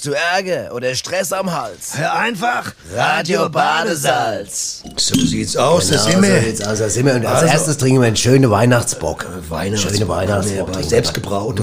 Hast du Ärger oder Stress am Hals? Hör einfach. Radio Badesalz. So sieht's aus, Genau, das wir. so sieht's aus, da sind wir. Und als Also- erstes trinken wir einen schönen Weihnachtsbock. Weihnachtsbock. Schöne Weihnachtsbock. Ja, trinken selbst wir. gebraut.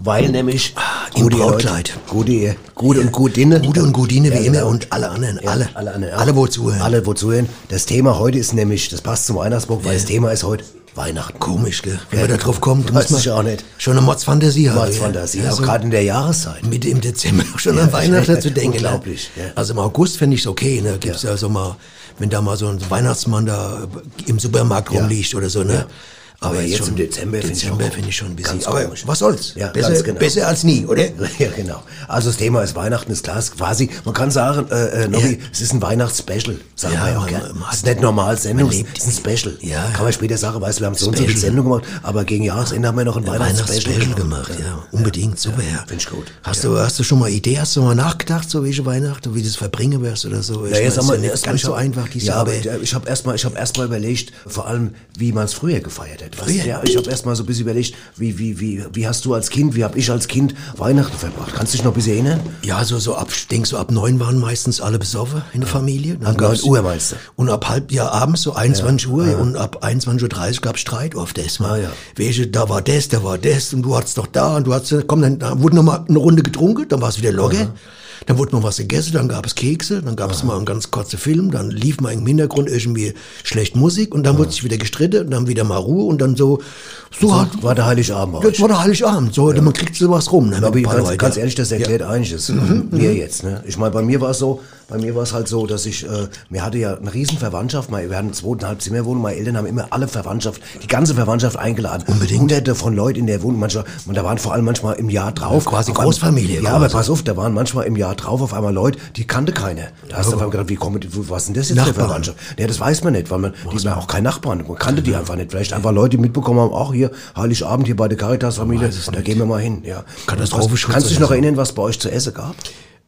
Weil nämlich im gute Brautkleid. Gute, gut und gut inne. Gute und Gudine wie Ja, immer genau. und alle anderen. Ja, alle. alle, alle, Alle, wo zuhören. Alle, wo zuhören. Das Thema heute ist nämlich, das passt zum Weihnachtsbock, weil das Thema ist heute Weihnachten. Komisch, gell? Wenn Ja. man da drauf kommt, Weiß muss man auch nicht. schon eine Mordsfantasie haben. Mordsfantasie, Ja, auch so gerade in der Jahreszeit. Mitte im Dezember schon Ja, an Weihnachten zu denken. unglaublich, Ne? ja. Also im August finde ich es okay. Ne? Gibt's ja. so mal, wenn da mal so ein Weihnachtsmann da im Supermarkt rumliegt oder so. Ne? Aber jetzt schon- im Dezember finde ich Dezember finde ich schon ein bisschen. Aber komisch. was soll's? Ja, besser, genau. besser als nie, oder? Ja, genau. Also das Thema ist Weihnachten, ist klar, quasi, man kann sagen, äh, äh, Nobby, Ja. es ist ein Weihnachtsspecial, sagen Ja, wir auch gerne. Es ist nicht normal Sendung, es ist ein Special. Ja. Kann man später sagen, weißt du, wir haben so und so viel Sendung gemacht, aber gegen Jahresende haben wir noch ein Weihnachtsspecial Weihnachtsspecial gemacht, ja. Unbedingt, super, ja. Finde ich gut. Hast, du, hast du schon mal Idee, hast du mal nachgedacht, so welche Weihnachten, wie du es verbringen wirst oder so? Ich Ja, jetzt haben ist wir erst ganz so einfach, ja, aber ich habe erstmal, ich habe erstmal überlegt, vor allem, wie man es früher gefeiert hat. Du? Früher? Ja, ich habe erstmal so ein bisschen überlegt, wie, wie, wie, wie hast du als Kind, wie habe ich als Kind Weihnachten verbracht? Kannst du dich noch ein bisschen erinnern? Ja, so, so ab, ich denk, so ab neun waren meistens alle besoffen in der Familie. Dann Ab gab's- 9 Uhr meinst du? Und ab halb, ja, abends so 21 Uhr und ab 21.30 Uhr gab's Streit oft erstmal. Ah, ja. Welche, da war das, da war das und du hattest doch da und du hattest, komm, dann, dann wurde noch mal eine Runde getrunken, dann war es wieder locker. Dann wurde noch was gegessen, dann gab es Kekse, dann gab es mal einen ganz kurzen Film, dann lief mal im Hintergrund irgendwie schlecht Musik und dann wurde sich wieder gestritten und dann wieder mal Ruhe und dann so, so, hat, War der Heiligabend das war der Heiligabend, so, man kriegt sowas rum. Ne, Aber paar ganz, ganz ehrlich, das erklärt einiges. Mir jetzt, ne? Ich meine, bei mir war es so, bei mir war es halt so, dass ich, äh, mir hatte ja eine riesen Verwandtschaft, mal, wir hatten eine zweieinhalb Zimmerwohnung, meine Eltern haben immer alle Verwandtschaft, die ganze Verwandtschaft eingeladen. Unbedingt. Hunderte von Leuten in der Wohnung, manchmal, und da waren vor allem manchmal im Jahr drauf. quasi auf einmal- Großfamilie Ja, aber quasi. pass auf, da waren manchmal im Jahr drauf auf einmal Leute, die kannte keiner. Da hast du auf einmal gedacht, wie kommen die, was denn das jetzt für Nachbarn. Verwandtschaft? Ja, das weiß man nicht, weil man, die waren auch kein Nachbarn, man kannte die einfach nicht. Vielleicht einfach Leute, die mitbekommen haben, auch hier, Heiligabend hier bei der Caritas-Familie, da gehen wir mal hin, ja. Katastrophenschutz Was- Kannst du dich noch erinnern, was bei euch zu essen gab?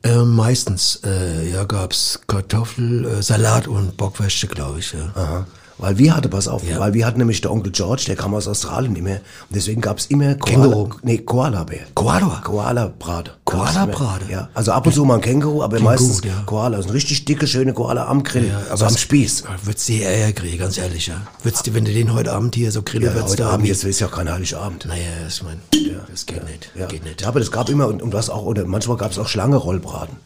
Äh, meistens, äh, ja, gab's Kartoffel, äh, Salat und Bockwürste, glaube ich, ja. Aha. Weil wir hatten, pass auf, Ja. weil wir hatten nämlich der Onkel George, der kam aus Australien immer. Und deswegen gab's immer Känguru. Koala, nee, Koala-Bär. Koala? Koala-Brate. Koala-Brate? Ja. Also ab und zu mal ein Känguru, aber Klingt meistens gut, ja. Koala. Also ein richtig dicke, schöne Koala am Grill. Ja, so am Spieß. Würdest du dir Ärger kriegen, ganz ehrlich, ja. Würdest du, wenn du den heute Abend hier so grillen Ja, würdest, heute Abend, jetzt ist ja kein Heiligabend. Naja, ich mein, das geht nicht, Ja. geht nicht. Ja, aber das gab immer, und, und was auch, oder manchmal gab's auch Schlange-Rollbraten.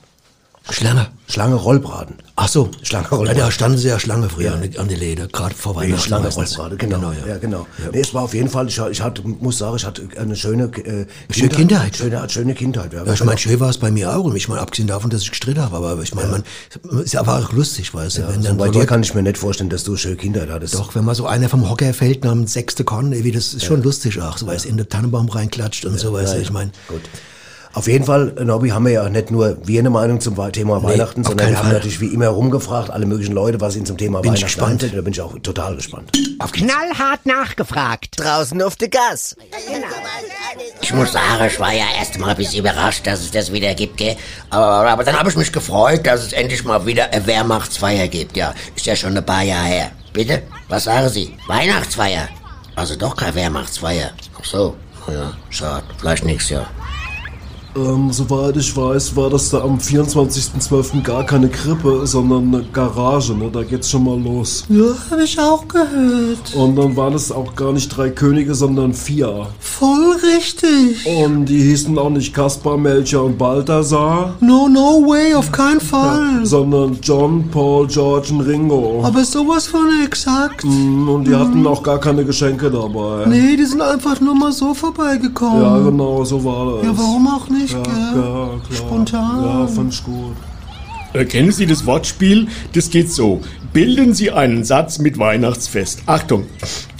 Schlange. Schlange-Rollbraten. Ach so. Schlange Ja, Rollbraten. da standen sie ja Schlange früher an, die- an der Läde, gerade vor Nee, Weihnachten. Schlange meistens. Rollbraten, genau. ja. ja. genau. Ja. Nee, es war auf jeden Fall, ich, ich hatte, muss sagen, ich hatte eine schöne, äh, Schöne Kindheit. Schöne, schöne Kindheit. Ja, Ja, ich meine, schön war es bei mir auch. Und ich meine, abgesehen davon, dass ich gestritten habe, aber ich meine, man, ja aber auch lustig, weißt du, wenn also bei dir kann ich mir nicht vorstellen, dass du eine schöne Kindheit hattest. Doch, wenn mal so einer vom Hocker fällt nach dem sechsten Korn, wie das ist schon lustig auch, so weil es in den Tannenbaum reinklatscht und so, weißt du, ich meine. Gut. Auf jeden Fall, Nobby, haben wir ja nicht nur wir eine Meinung zum Thema Weihnachten, auf sondern wir haben Fall. natürlich wie immer rumgefragt, alle möglichen Leute, was ihnen zum Thema Bin ich Weihnachten gespannt. einfällt. Da bin ich auch total gespannt. Auf. Knallhart nachgefragt. Draußen auf der Gas. Ich muss sagen, ich war ja erst mal ein bisschen überrascht, dass es das wieder gibt, gell? Aber, aber dann habe ich mich gefreut, dass es endlich mal wieder eine Wehrmachtsfeier gibt. Ja, ist ja schon ein paar Jahre her. Bitte? Was sagen Sie? Weihnachtsfeier? Also doch keine Wehrmachtsfeier. Ach so. Ja, schade. Vielleicht nächstes Jahr. Ähm, soweit ich weiß, war das da am 24.12. gar keine Krippe, sondern eine Garage, ne? Da geht's schon mal los. Ja, habe ich auch gehört. Und dann waren es auch gar nicht drei Könige, sondern vier. Voll richtig. Und die hießen auch nicht Kaspar, Melchior und Balthasar, No, no way, auf keinen Fall. sondern John, Paul, George und Ringo. Aber sowas von exakt. Mm, Und die hatten auch gar keine Geschenke dabei. Nee, die sind einfach nur mal so vorbeigekommen. Ja, genau, so war das. Ja, warum auch nicht, Ja, gell? ja. Spontan. Ja, fand ich gut. Äh, Kennen Sie das Wortspiel? Das geht so. Bilden Sie einen Satz mit Weihnachtsfest. Achtung.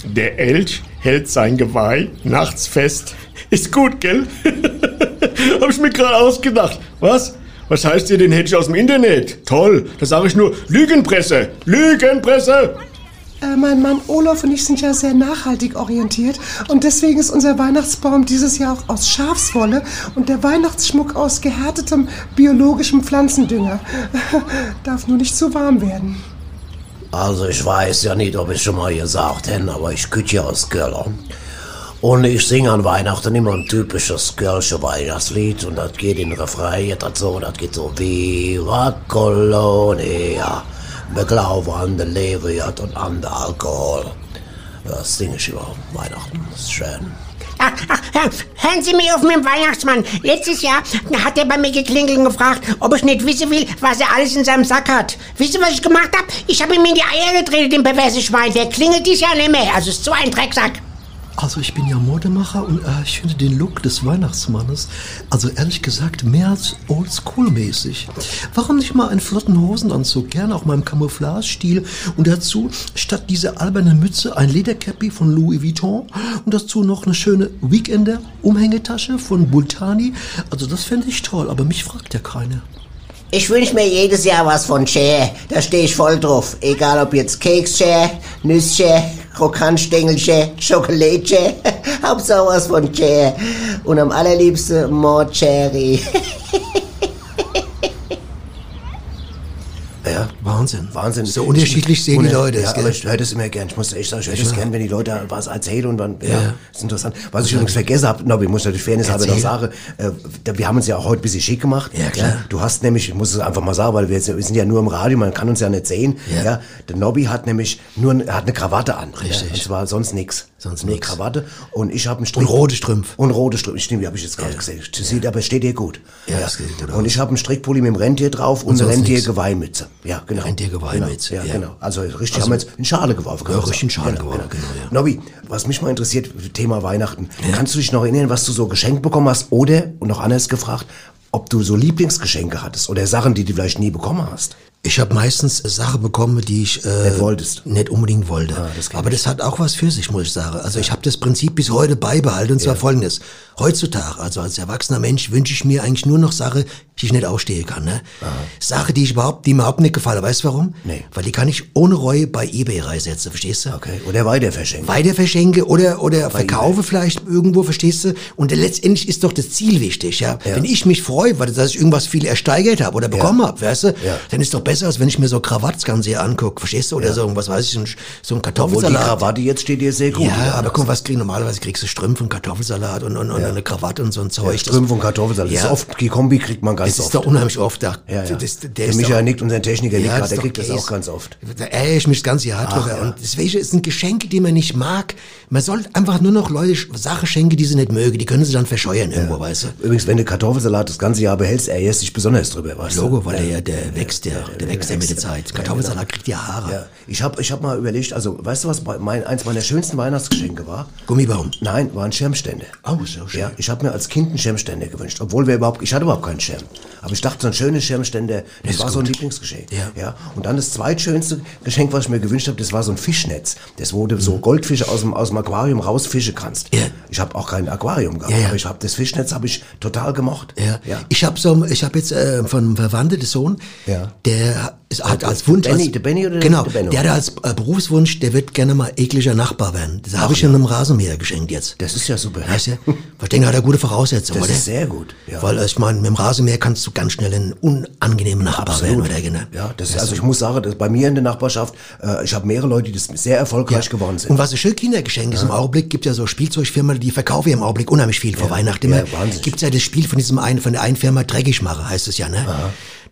Der Elch hält sein Geweih nachts fest. Ist gut, gell? Hab ich mir gerade ausgedacht. Was? Was heißt ihr, den hätte ich aus dem Internet? Toll. Da sage ich nur Lügenpresse. Lügenpresse. Äh, mein Mann Olaf und ich sind ja sehr nachhaltig orientiert und deswegen ist unser Weihnachtsbaum dieses Jahr auch aus Schafswolle und der Weihnachtsschmuck aus gehärtetem biologischem Pflanzendünger. Darf nur nicht zu warm werden. Also ich weiß ja nicht, ob ich schon mal gesagt habe, aber ich küche ja aus Köln. Und ich singe an Weihnachten immer ein typisches Kölsche Weihnachtslied und das geht in Refrain dazu, das geht so Viva Colonia, wir glauben an den Leviat und an den Alkohol. Das singe ich über Weihnachten, das ist schön. Ach, ach, hören Sie mir auf mit dem Weihnachtsmann. Letztes Jahr hat er bei mir geklingelt und gefragt, ob ich nicht wissen will, was er alles in seinem Sack hat. Wisst ihr, was ich gemacht habe? Ich habe ihm in die Eier getreten, den perverse Schwein. Der klingelt dieses Jahr nicht mehr. Also ist so ein Drecksack. Also ich bin ja Modemacher und äh, ich finde den Look des Weihnachtsmannes, also ehrlich gesagt, mehr als oldschool-mäßig. Warum nicht mal einen flotten Hosenanzug, gerne auch mal im Camouflage-Stil und dazu statt dieser albernen Mütze ein Ledercappy von Louis Vuitton und dazu noch eine schöne Weekender-Umhängetasche von Bultani. Also das fände ich toll, aber mich fragt ja keiner. Ich wünsche mir jedes Jahr was von Cher. Da stehe ich voll drauf. Egal ob jetzt Keks-Cher, Nüss-Cher, Krokantstängel-Cher, Schokolade-Cher. Hauptsache was von Cher. Und am allerliebsten More Cherry. Ja, Wahnsinn. Wahnsinn. So unterschiedlich sehen die Und, Leute. Ja, aber ich höre das immer gern. Ich muss echt sagen, ich höre das Ja. gern, wenn die Leute was erzählen und dann, ja, Ja. ist interessant. Was ich übrigens vergessen habe, Nobby, muss natürlich Fairness halber noch sagen, äh, wir haben uns ja auch heute ein bisschen schick gemacht. Ja, klar. Du hast nämlich, ich muss es einfach mal sagen, weil wir, jetzt, wir sind ja nur im Radio, man kann uns ja nicht sehen. Ja. Ja. Der Nobby hat nämlich nur, er hat eine Krawatte an. Richtig. Ja, und zwar sonst nix. Sonst nur nix. Krawatte. Und ich habe einen Strick. Und rote Strümpfe. Und rote Strümpfe. Stimmt, die habe ich jetzt gerade gesehen. Sieht aber steht dir gut. Ja, das gut Und ich habe einen Strickpulli mit dem Rentier drauf und, eine sonst nix. Rentiergeweihmütze. Ja, genau. Rentiergeweihmütze, Genau. Ja, ja. genau. Also richtig haben wir jetzt in Schale geworfen. Ja, richtig in. Schale geworfen, genau, ja. Nobby, was mich mal interessiert, Thema Weihnachten. Kannst du dich noch erinnern, was du so geschenkt bekommen hast? Oder, und noch anders gefragt, ob du so Lieblingsgeschenke hattest oder Sachen, die du vielleicht nie bekommen hast? Ich habe meistens Sachen bekommen, die ich äh, Nicht wolltest. nicht unbedingt wollte. das kenn Aber das hat auch was für sich, muss ich sagen. Also ich habe das Prinzip bis heute beibehalten und zwar folgendes. Heutzutage, also als erwachsener Mensch, wünsche ich mir eigentlich nur noch Sachen, die ich nicht ausstehen kann. Ne? Sachen, die ich überhaupt, die mir überhaupt nicht gefallen. Weißt du warum? Nee. Weil die kann ich ohne Reue bei eBay reinsetzen, verstehst du? Okay. Oder weiter verschenken. weiter verschenke oder, oder verkaufe vielleicht irgendwo, verstehst du? Und letztendlich ist doch das Ziel wichtig, ja? Wenn ich mich freue, weil dass ich irgendwas viel ersteigert habe oder bekommen hab, weißt du? Ja. Dann ist doch besser, als wenn ich mir so Krawatts ganz hier angucke, verstehst du? Oder so irgendwas, weiß ich, so ein, so ein Obwohl die Kartoffelsalat. Krawatte jetzt steht dir sehr gut. ja, aber guck mal, was kriegst normalerweise kriegst du Strümpfe und Kartoffelsalat und, und, und eine Krawatte und so ein Zeug. Das- Strümpfe und Kartoffelsalat. Das Ja. ist oft, die Kombi kriegt man ganz Das ist oft. doch unheimlich oft da. ja, ja. Das, der der ist Michael nickt, unser Techniker nickt Ja, gerade, ist der kriegt das Käse. auch ganz oft. Da ärgere ich mich das ganze Jahr drüber. ja. Und deswegen ist ein Geschenk, die man nicht mag. Man sollte einfach nur noch Leute Sachen schenken, die sie nicht mögen. Die können sie dann verscheuern irgendwo, weißt du? Übrigens, wenn du Kartoffelsalat das ganze Jahr behältst, ärgerst dich besonders drüber, weißt du? Logo, weil der ja, der wächst ja, der wächst ja mit der Zeit. Kartoffelsalat kriegt ja Haare. Ja, ich habe ich hab mal überlegt, also weißt du was, mein, eins meiner schönsten Weihnachtsgeschenke war? Gummibaum. Nein, waren Schirmstände. Oh, so schön. Ja, ich habe mir als Kind einen Schirmständer gewünscht, obwohl wir überhaupt, ich hatte überhaupt keinen Schirm. Aber ich dachte, so ein schönes Schirmständer, das ist war so ein gut. Lieblingsgeschenk. Ja. ja. Und dann das zweitschönste Geschenk, was ich mir gewünscht habe, das war so ein Fischnetz. Das wo du so Goldfische aus dem, aus dem Aquarium rausfischen kannst. Mhm. Ja. Ich habe auch kein Aquarium gehabt, Ja, ja. aber ich habe das Fischnetz habe ich total gemocht. Ja. ja. Ich habe so, ich habe jetzt äh, von einem Verwandten, der Sohn, Ja. der hat als Wunsch, Benny, als, der Benny oder genau, der der hat als äh, Berufswunsch, der wird gerne mal ekliger Nachbar werden. Das habe ich ihm einem Rasenmäher geschenkt jetzt. Das ist ja super. Weißt du? Ich denke, hat er gute Voraussetzungen, Das oder? ist sehr gut. Ja. Weil ich meine, mit dem Rasenmäher kannst du ganz schnell ein unangenehmer Nachbar werden, oder? Genau. Ja, das ist, also ich muss sagen, dass bei mir in der Nachbarschaft, äh, ich habe mehrere Leute, die das sehr erfolgreich geworden sind. Und was ein schönes Kindergeschenk ist im Augenblick, gibt ja so Spielzeugfirmen, die verkaufen ja im Augenblick unheimlich viel vor Weihnachten. Ja, Immer wahnsinnig. gibt's ja das Spiel von diesem einen, von der einen Firma Dreckigmacher, heißt es ja, ne?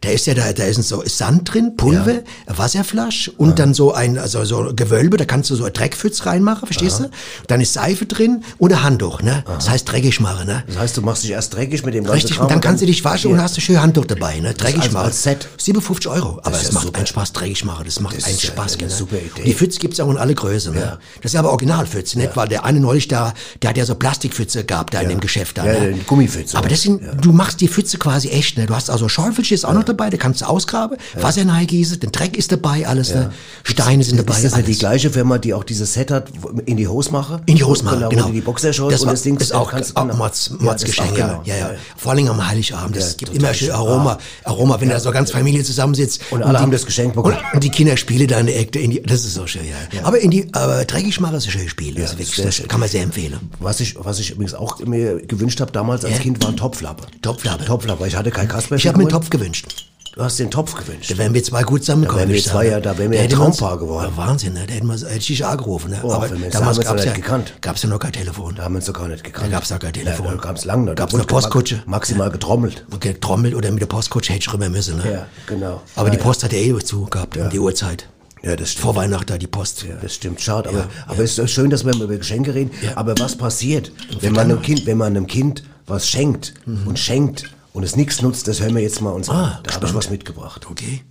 Da ist ja da, da ist so Sand drin, Pulver, Wasserflasch und dann so ein, also so Gewölbe, da kannst du so ein Dreckpfütz reinmachen, verstehst du? Dann ist Seife drin und ein Handtuch, ne? Das heißt Dreckigmacher, ne? das heißt, du machst dich erst dreckig mit dem ganzen Richtig, Kram und dann kannst du dich waschen Ja. und hast ein schönes Handtuch dabei, ne? Dreckig als- machen. als Set. 57 Euro. Aber es ja macht super. einen Spaß, dreckig machen. Das macht Das einen ist ja Spaß, eine genau. super Idee. Die Pfütze gibt's auch in alle Größen, ne? Das ist aber Originalpfütze, nicht? Weil der eine neulich da, der hat ja so Plastikpfütze gehabt da in dem Geschäft da, Ja, ne? die Gummipfütze. Aber das sind, du machst die Pfütze quasi echt, ne? Du hast also Schäufelchen ist auch noch dabei, da kannst du ausgraben, Wasser reingießen, den Dreck ist dabei, alles, ne? Steine sind dabei, Ist das die alles. gleiche Firma, die auch dieses Set hat, in die Hose mache? In die Hose machen, genau. genau. Die Boxershorts das und das Ding ist auch, kannst, auch genau. Mods, Ja, Mods das Geschenk, auch, ja, genau. ja, ja. Vor allem am Heiligabend. Es Ja, gibt immer schön. Aroma, Aroma, wenn da so ganz Familie zusammensitzt. Und alle die, haben das Geschenk bekommen. Und, die Kinder spielen da in der Ecke, in die, das ist so schön, ja. Aber in die, aber dreckig machen ist ein schönes Spiel. das wirklich, sehr das schön. kann man sehr empfehlen. Was ich, was ich übrigens auch mir gewünscht habe damals als Ja. Kind, war ein Topflappe. Topflappe. Topflappe. Ich hatte kein Kasper. Ich habe mir einen Topf gewünscht. Du hast den Topf gewünscht. Da wären wir zwei gut zusammengekommen. Da wären wir zwei ja- da wären wir Da ein Traumpaar geworden. Ja, Wahnsinn, ne? Da hätten wir, dich angerufen. Ne? Oh, Aber damals haben wir uns gab's noch ja, nicht gekannt. gab's ja noch kein Telefon. Da haben wir uns doch gar nicht gekannt. Da gab's doch kein Telefon. Ja, da gab's lang. Da Gab's wurde noch Postkutsche. Maximal getrommelt. Okay, Trommel oder mit der Postkutsche hätte ich rüber müssen. Ne? Ja, genau. Aber Ja, die ja. Post hat ja eh zu gehabt um die Uhrzeit. Ja, das stimmt. Vor Weihnachten da die Post. Ja, das stimmt, schade. Aber, aber es ist schön, dass wir über Geschenke reden. Ja. Aber was passiert, wenn man einem Kind, wenn man einem Kind was schenkt und schenkt und es nichts nutzt, das hören wir jetzt mal uns an. Ah, Da habe ich was mitgebracht. Okay.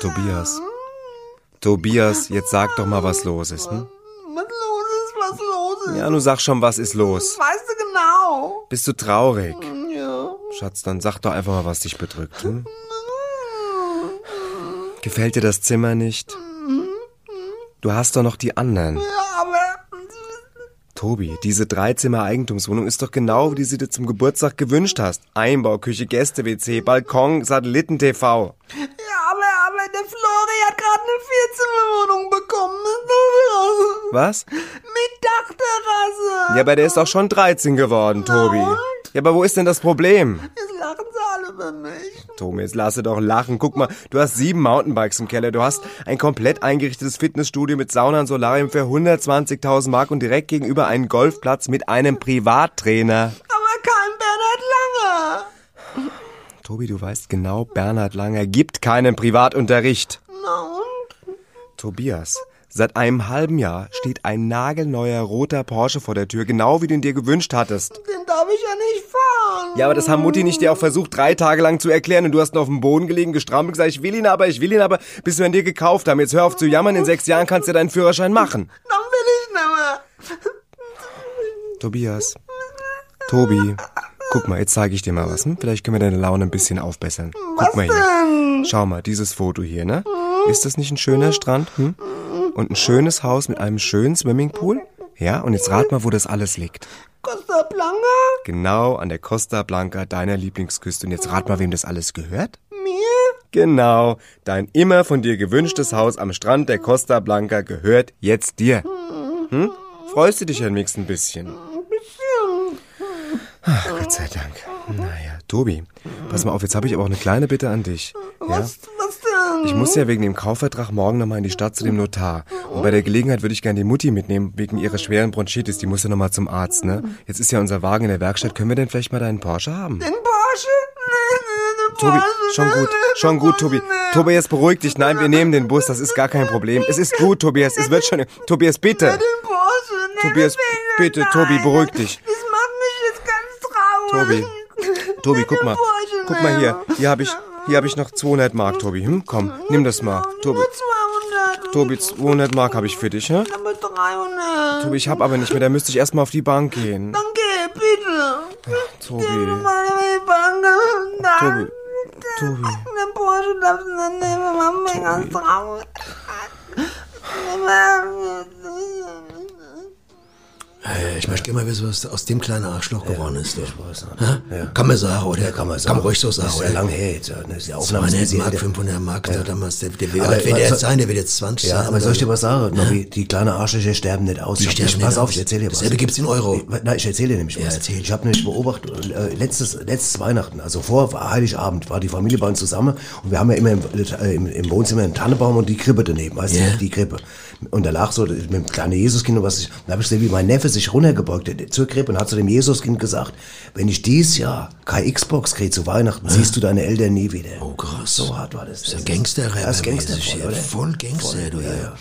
Tobias. Tobias, jetzt sag doch mal, was los ist. Hm? Was los ist, was los ist. Ja, du sag schon, was ist los? Weißt du genau? Bist du traurig? Ja. Schatz, dann sag doch einfach mal, was dich bedrückt. Hm? Gefällt dir das Zimmer nicht? Du hast doch noch die anderen. Ja, Tobi, diese Dreizimmer-Eigentumswohnung ist doch genau, wie sie dir zum Geburtstag gewünscht hast. Einbau, Küche, Gäste-WC, Balkon, Satelliten-TV. Ja, aber der Flori hat gerade eine Vierzimmerwohnung bekommen. Was? Mit Dachterrasse. Ja, aber der ist doch schon 13 geworden, Tobi. Ja, aber wo ist denn das Problem? Jetzt lachen sie alle über mich. Tobi, jetzt lasse doch lachen. Guck mal, du hast sieben Mountainbikes im Keller. Du hast ein komplett eingerichtetes Fitnessstudio mit Sauna und Solarium für 120.000 Mark und direkt gegenüber einen Golfplatz mit einem Privattrainer. Aber kein Bernhard Langer. Tobi, du weißt genau, Bernhard Langer gibt keinen Privatunterricht. Na und? Tobias, seit einem halben Jahr steht ein nagelneuer roter Porsche vor der Tür, genau wie du ihn dir gewünscht hattest. Den darf ich ja nicht fahren. Ja, aber das haben Mutti nicht dir auch versucht, drei Tage lang zu erklären und du hast nur auf dem Boden gelegen, gestrampelt, gesagt, ich will ihn aber, ich will ihn aber, bis wir ihn dir gekauft haben. Jetzt hör auf zu jammern, in sechs Jahren kannst du deinen Führerschein machen. Dann will ich nicht mehr. Tobias, Tobi, guck mal, jetzt zeige ich dir mal was. Hm? Vielleicht können wir deine Laune ein bisschen aufbessern. Guck mal hier. Schau mal, dieses Foto hier, ne? Ist das nicht ein schöner Strand? Hm? Und ein schönes Haus mit einem schönen Swimmingpool? Ja, und jetzt rat mal, wo das alles liegt. Costa Blanca? Genau an der Costa Blanca, deiner Lieblingsküste. Und jetzt rat mal, wem das alles gehört? Mir? Genau, dein immer von dir gewünschtes Haus am Strand der Costa Blanca gehört jetzt dir. Hm? Freust du dich nächsten bisschen? Ein bisschen. Ach, Gott sei Dank. Naja, Tobi, pass mal auf, jetzt habe ich aber auch eine kleine Bitte an dich. Ja? Was, was denn? Ich muss ja wegen dem Kaufvertrag morgen nochmal in die Stadt zu dem Notar. Und bei der Gelegenheit würde ich gerne die Mutti mitnehmen, wegen ihrer schweren Bronchitis. Die muss ja nochmal zum Arzt, ne? Jetzt ist ja unser Wagen in der Werkstatt. Können wir denn vielleicht mal deinen Porsche haben? Den Porsche? Nee, den Tobi, Porsche. schon nee, gut, schon gut, Tobi. Tobi, jetzt beruhig dich. Nein, wir nehmen den Bus, das ist gar kein Problem. Es ist gut, Tobias, es wird schon... Tobias, bitte. Tobias, bitte. Tobi, beruhig dich. Das macht mich jetzt ganz traurig. Tobi, Tobi, guck mal. Guck mal hier. Hier habe ich, hier habe ich noch 200 Mark, Tobi. Hm? Komm, nimm das mal. Tobi, Nur 200. Tobi, 200 Mark habe ich für dich, hä? Aber 300. Tobi, ich hab aber nicht mehr, da müsste ich erstmal auf die Bank gehen. Dann geh, bitte. Tobi. Tobi, Tobi. Den Porsche darfst du nicht nehmen, bin ganz traurig. Ich möchte mal wissen, was aus dem kleinen Arschloch geworden ist. Ich weiß nicht. Ja. Kann man sagen, oder? Ja, kann man sagen. Kann man ruhig so sagen, Das ist ja lang her jetzt. ja, Aufnahme ist 200 sehr- Mark, 500 Mark, da damals, der, der, wie Aber jetzt sein? Der wird jetzt 20 Ja, sein. aber soll ich dir was sagen? Die kleinen Arschlöcher sterben nicht aus. Die sterben Pass auf, ich erzähl dir was. Dasselbe gibt's in Euro. Nein, ich erzähle dir nämlich Ja, was. Ich habe nämlich beobachtet, äh, letztes, letztes Weihnachten, also vor Heiligabend, war die Familie bei uns zusammen und wir haben ja immer im, äh, im, im Wohnzimmer einen Tannenbaum und die Krippe daneben, weißt Ja. du, die Krippe. Und da lag so mit dem kleinen Jesuskind und was ich, da habe ich gesehen, wie mein Neffe sich runtergebeugt hat zur Krippe und hat zu dem Jesuskind gesagt, wenn ich dies Jahr keine Xbox kriege zu Weihnachten, siehst du deine Eltern nie wieder. Oh, krass. So hart war das. Das ist ein Gangster-Rapper. Das ist Gangster, mäßig hier. oder? Voll Gangster, Voll, du, ja, ja.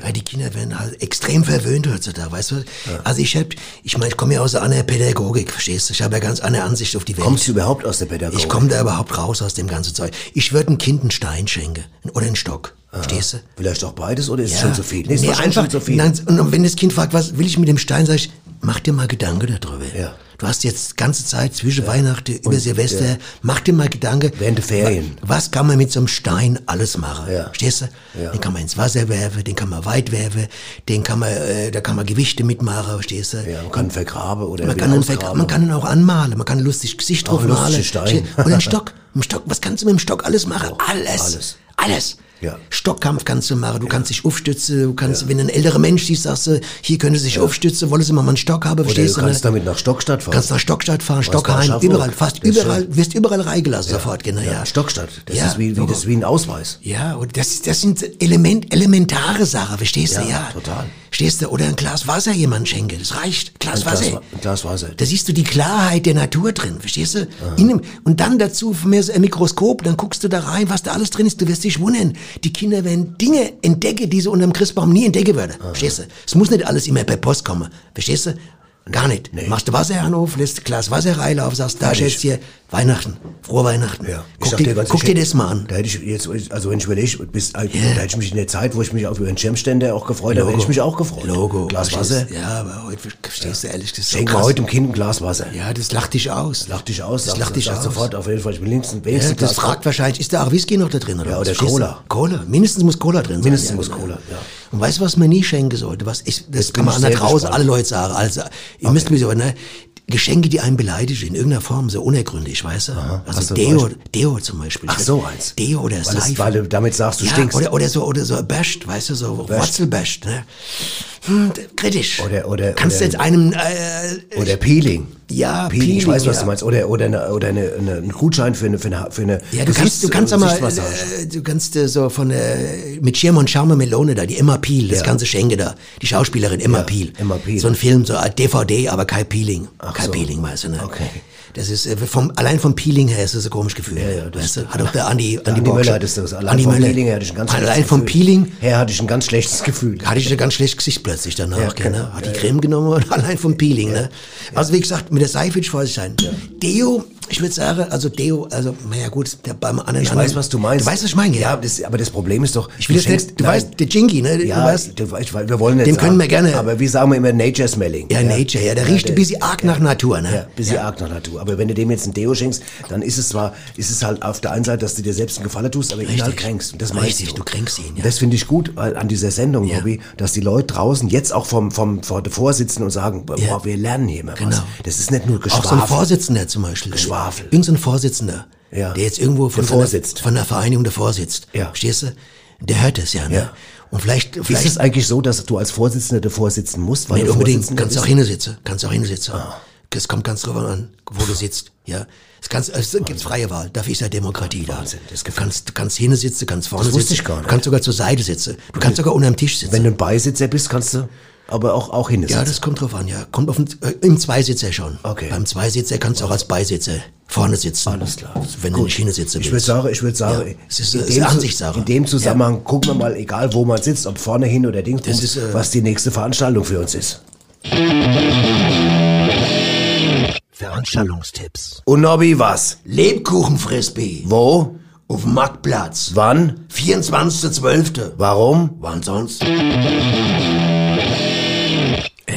Ja. Ja, die Kinder werden halt extrem verwöhnt heutzutage, weißt du? Also ich hab, ich meine, ich komme ja aus einer anderen Pädagogik, verstehst du? Ich habe ja ganz andere Ansicht auf die Welt. Kommst du überhaupt aus der Pädagogik? Ich komme da überhaupt raus aus dem ganzen Zeug. Ich würde einem Kind einen Stein schenken. Oder einen Stock. Verstehst du? Vielleicht auch beides oder ist es Ja. schon zu viel? ist Nee, einfach, schon zu viel. Nein, und wenn das Kind fragt, was will ich mit dem Stein, sag ich, mach dir mal Gedanken darüber. Ja. Du hast jetzt ganze Zeit zwischen Weihnachten über Silvester, mach dir mal Gedanken. Während der Ferien. wa- Was kann man mit so einem Stein alles machen? Ja. Verstehst du? Ja. Den kann man ins Wasser werfen, den kann man weit werfen, den kann man, äh, da kann man Gewichte mitmachen, verstehst du? Ja, man kann ihn vergraben oder Man kann, ihn man kann ihn auch anmalen, man kann ein lustiges Gesicht drauf malen. Stein. Oder ein Stock. Ein Stock. Was kannst du mit dem Stock alles machen? Alles. alles. Alles. Ja. Stockkampf kannst du machen, du kannst dich aufstützen, du kannst, wenn ein älterer Mensch siehst, sagst du, hier könnte sich aufstützen, wollen sie mal einen Stock haben, verstehst du? kannst ne? damit nach Stockstadt fahren. kannst nach Stockstadt fahren, Stockheim, überall, fast Das überall, wirst überall reingelassen sofort, genau, ja. Ja, Stockstadt. Das Ja, ist wie, wie, das ist wie ein Ausweis. Ja, und das, das sind Element, elementare Sachen, verstehst du? Ja, Ja, total. Verstehst du? Oder ein Glas Wasser jemand schenken, das reicht. Glas Ein Glas Wasser. Wa- ein Glas Wasser. Da siehst du die Klarheit der Natur drin, verstehst du? In einem, und dann dazu von mir so ein Mikroskop, dann guckst du da rein, was da alles drin ist, du wirst dich wundern. Die Kinder werden Dinge entdecken, die sie unter dem Christbaum nie entdecken würden, verstehst du? Es muss nicht alles immer per Post kommen, verstehst du? Gar nicht. Machst du Wasser auf, lässt ein Glas Wasser reinlaufen, sagst, da schätzt hier Weihnachten, frohe Weihnachten. Ja. Guck, dir, ganz guck dir das mal an. Da hätte ich jetzt, also wenn ich überlege, bis, da hätte ich mich in der Zeit, wo ich mich auf über den Schirmständer auch gefreut habe, hätte ich mich auch gefreut. Logo. Glas Wasser. Ja, aber heute verstehst du ehrlich, das ist so Schenke krass. heute dem Kind ein Glas Wasser. Ja, das lacht dich aus. Lacht dich aus. Das lacht dich aus. sofort auf jeden Fall. Ich will wenigstens, Ja, wenigstens ein das Glas fragt wahrscheinlich, ist da auch Whisky noch da drin? Oder Ja, oder? Cola. Cola. Mindestens muss Cola drin sein. Mindestens ja, muss. Cola, ja. Und weißt du, was man nie schenken sollte? Was ich, das bin kann man sehr draußen alle Leute sagen. Also, ihr müsst mir so, ne? Geschenke, die einen beleidigen, in irgendeiner Form, so unergründlich, weißt du? Hast Also Deo, Beispiel? Deo zum Beispiel. Ach, so eins. Deo oder Seife. es, weil du damit sagst, du ja, stinkst. Oder, oder so, oder so Basht, weißt du, so Wurzelbasht, ne? Hm, kritisch. Oder- oder- Kannst du oder- jetzt einem, äh, Oder Peeling. Ja, Peeling. Ich weiß, was ja. du meinst. Oder, oder, eine, oder eine, eine, einen Gutschein für eine, für eine, für eine Ja, du kannst, du kannst aber, äh, du kannst äh, so von äh, mit Schirm und Charme Melone da, die Emma Peel, das Ja. ganze Schenke da, die Schauspielerin Emma Ja, Peel. Emma Peel. So ein Film, so ein DVD, aber kein Peeling. kein so. Peeling, weißt du, ne? Okay. Das ist, äh, vom, allein vom Peeling her ist das ein komisches Gefühl. Ja, ja, das. Hat auch der Andi, Der Andi, Andi schon- hat das. Allein Andi vom Möller. Peeling her hatte ich ein ganz Allein schlechtes vom Gefühl. Peeling Her hatte ich ein ganz schlechtes Gefühl. hatte ich ein ganz schlechtes Gesicht plötzlich danach, Ja, ne? genau. Hat die Creme genommen und allein vom Peeling, ne? Also wie gesagt, mit der Seife will ich sein. Deo, ich würde sagen, also Deo, also, naja gut, der beim anderen. Ich weiß, was du meinst. Du weißt, was ich meine, Ja, das, aber das Problem ist doch, Ich will du jetzt schenkst- du nein. weißt, der Jinky, ne? ja, du weißt, du, ich, wir wollen nicht Den können wir gerne- Aber wie sagen wir immer Nature Smelling? ja, Nature, ja, der riecht ein bisschen arg nach Natur, ne? Ja, bisschen arg nach Natur. Aber wenn du dem jetzt ein Deo schenkst, dann ist es zwar, ist es halt auf der einen Seite, dass du dir selbst einen Gefallen tust, aber ihn Richtig. halt kränkst. Und das meinst Richtig, du kränkst ihn, ja. Das finde ich gut weil an dieser Sendung, Ja. Bobby, dass die Leute draußen jetzt auch vom, vom, vor davor sitzen und sagen, boah, Ja. wir lernen hier mal was. Genau. Das ist nicht nur Auch so ein Geschwafel. Vorsitzender zum Beispiel. Geschwafel. Irgend so ein Vorsitzender, Ja. der jetzt irgendwo von, Der von, der, vorsitzt. von der Vereinigung davor sitzt. Ja. Verstehst du? Der hört es ja, ne? Ja. Und vielleicht, Ist vielleicht es eigentlich so, dass du als Vorsitzender davor sitzen musst? Weil Nicht du unbedingt. Kannst auch bist? hinsitzen. Kannst auch hinsitzen. Es kommt ganz drauf an, wo du sitzt. Ja. Es, kannst, es gibt freie Wahl. Dafür ist ja Demokratie da. Wahnsinn, das du kannst, du kannst hinsitzen, du kannst vorne Das sitzen. ich gar nicht. Du kannst sogar zur Seite sitzen. Du kannst sogar unter dem Tisch sitzen. Wenn du ein Beisitzer bist, kannst du aber auch, auch hin. ja, das kommt drauf an, ja. Kommt auf den, äh, im Zweisitzer schon. Okay. Beim Zweisitzer kannst du auch als Beisitzer vorne sitzen. Alles klar. Wenn du nicht hinsitzen Ich willst. würde sagen, ich würde sagen, Ja, es ist, in dem Ansichtssache. In dem Zusammenhang gucken wir mal, egal wo man sitzt, ob vorne hin oder Dings, äh, was die nächste Veranstaltung für uns ist. Veranstaltungstipps. Und Nobby, was? Lebkuchen-Frisbee. Wo? Auf dem Marktplatz. Wann? 24.12. Warum? Wann sonst?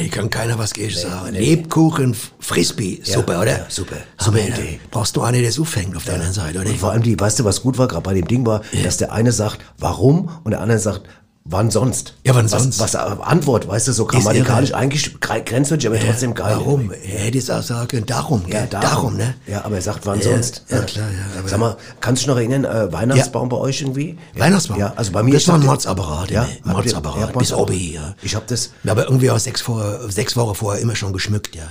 Ey, kann keiner was gegen sagen. Lebkuchen, Frisbee, super, oder? ja, super. Super da Idee. brauchst du einen, der es auffängt auf der anderen Seite, oder? Und vor allem die, weißt du, was gut war, gerade bei dem Ding war, dass der eine sagt, warum, und der andere sagt, wann sonst? Ja, wann was, sonst? Was, äh, Antwort, weißt du, so grammatikalisch eigentlich gre- grenzwertig, aber trotzdem geil. Warum? Er hätte es auch sagen können, darum, Ja, darum. darum, ne? Ja, aber er sagt, wann Ja, sonst? ja, klar, ja, aber- Sag mal, kannst du dich noch erinnern, äh, Weihnachtsbaum bei euch irgendwie? Weihnachtsbaum? Ja, also bei mir. Das war ein Mordsapparat, Ja, ja, ihr- Mordsapparat, ja, bis oben hier. Ich hab das, Ja, aber irgendwie auch sechs, vor, sechs Wochen vorher immer schon geschmückt, ja.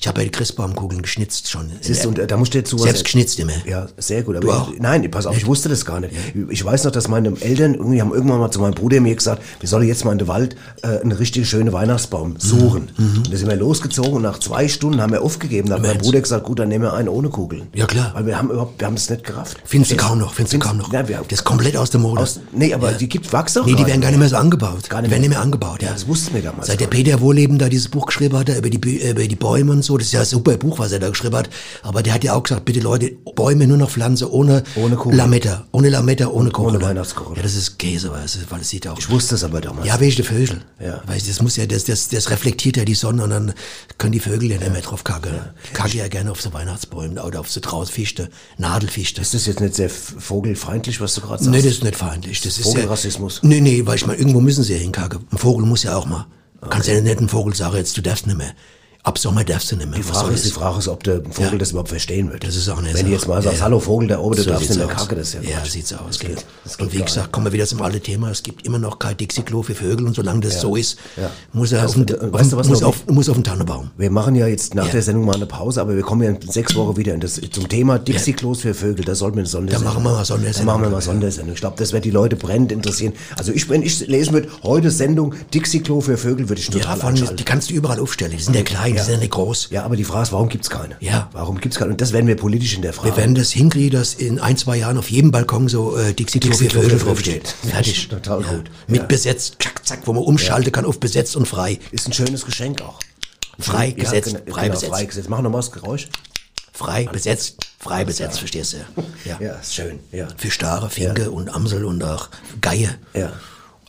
Ich habe ja die Christbaumkugeln geschnitzt schon. siehst du, und äh, da musst du jetzt sowas... Selbst geschnitzt immer. Ja, sehr gut. Aber Du auch? ich, nein, pass auf, ich wusste das gar nicht. Ich weiß noch, dass meine Eltern irgendwie haben irgendwann mal zu meinem Bruder mir gesagt, wir sollen jetzt mal in den Wald äh, einen richtig schönen Weihnachtsbaum suchen. Mhm. Und da sind wir losgezogen und nach zwei Stunden haben wir aufgegeben. Da hat mein? Bruder gesagt, gut, dann nehmen wir einen ohne Kugeln. Ja, klar. Weil wir haben überhaupt, wir haben es nicht gerafft. Findest du kaum noch, findest du kaum noch. Ja, wir, das ist komplett aus der Mode. aus, nee, aber die gibt Wachs doch Nee, die werden gar nicht mehr so angebaut. Gar nicht die werden nicht mehr angebaut, ja. Ja, das wussten wir damals Seit der. Peter Wohleben da dieses Buch geschrieben hat, über die, äh, über die Bäume und so, das ist ja ein super Buch, was er da geschrieben hat. Aber der hat ja auch gesagt, bitte Leute, Bäume nur noch pflanzen ohne, Ohne. Lametta. Ohne Lametta, ohne Kugel. Weihnachtskugel. Ja, das ist Käse, weil es sieht auch. Ich wusste es aber damals. ja, wegen der Vögel. Ja. Du, das muss ja, das, das, das reflektiert ja die Sonne und dann können die Vögel ja nicht mehr drauf kacken. Die kacken ja gerne auf so Weihnachtsbäume oder auf so Trausfichte, Nadelfichte. Ist das jetzt nicht sehr vogelfeindlich, was du gerade sagst? Nee, das ist nicht feindlich. Das ist Vogelrassismus. Ja, nee, nee, weil ich meine, irgendwo müssen sie ja hinkacken. Ein Vogel muss ja auch mal. Du kannst ja nicht einem Vogel sagen, jetzt du darfst nicht mehr. Ab Sommer darfst du nicht mehr. Die Frage ist, die? Frage ist, ob der Vogel Ja. das überhaupt verstehen wird. Das ist auch eine Wenn du jetzt Sache. mal sagst, Ja, ja. hallo Vogel da oben, du So darfst sieht's nicht mehr aus. kacke, das ist ja Ja, sieht's aus. Das geht. Das geht Und wie gesagt, kommen wir wieder zum alten Thema. Es gibt immer noch kein Dixie-Klo für Vögel und solange das so ist, Ja. muss er auf den, weißt du, was muss auf, muss auf den Tannenbaum. Wir machen ja jetzt nach Ja. der Sendung mal eine Pause, aber wir kommen ja in sechs Wochen wieder in das, zum Thema Dixie-Klos für Vögel. Da sollten wir eine Sondersendung Da machen wir mal Sondersendung. Da machen wir mal Sondersendung. Ich glaube, das wird die Leute brennend interessieren. Also ich, wenn ich lesen würde, heute Sendung Dixie-Klo für Vögel, würde ich Ja, total einschalten. die kannst du überall aufstellen. Die sind ja klein, die sind ja nicht groß. Ja, aber die Frage ist, warum gibt's keine? Ja. Warum gibt's keine? Und das werden wir politisch in der Frage. Wir werden das hinkriegen, dass in ein, zwei Jahren auf jedem Balkon so äh, Dixie-Klo für draufsteht. steht. Fertig. Total gut. Mit Ja. besetzt, zack, zack, wo man umschalten kann auf besetzt und frei. Ist ein schönes Geschenk auch. Frei, Ja, gesetzt, genau, frei, genau, besetzt. frei gesetzt. Mach nochmal das Geräusch. Frei, besetzt, frei besetzt, verstehst du? Ja. Ja, ist schön. Ja. Für Stare, Finke und Amsel und auch Geier. Ja.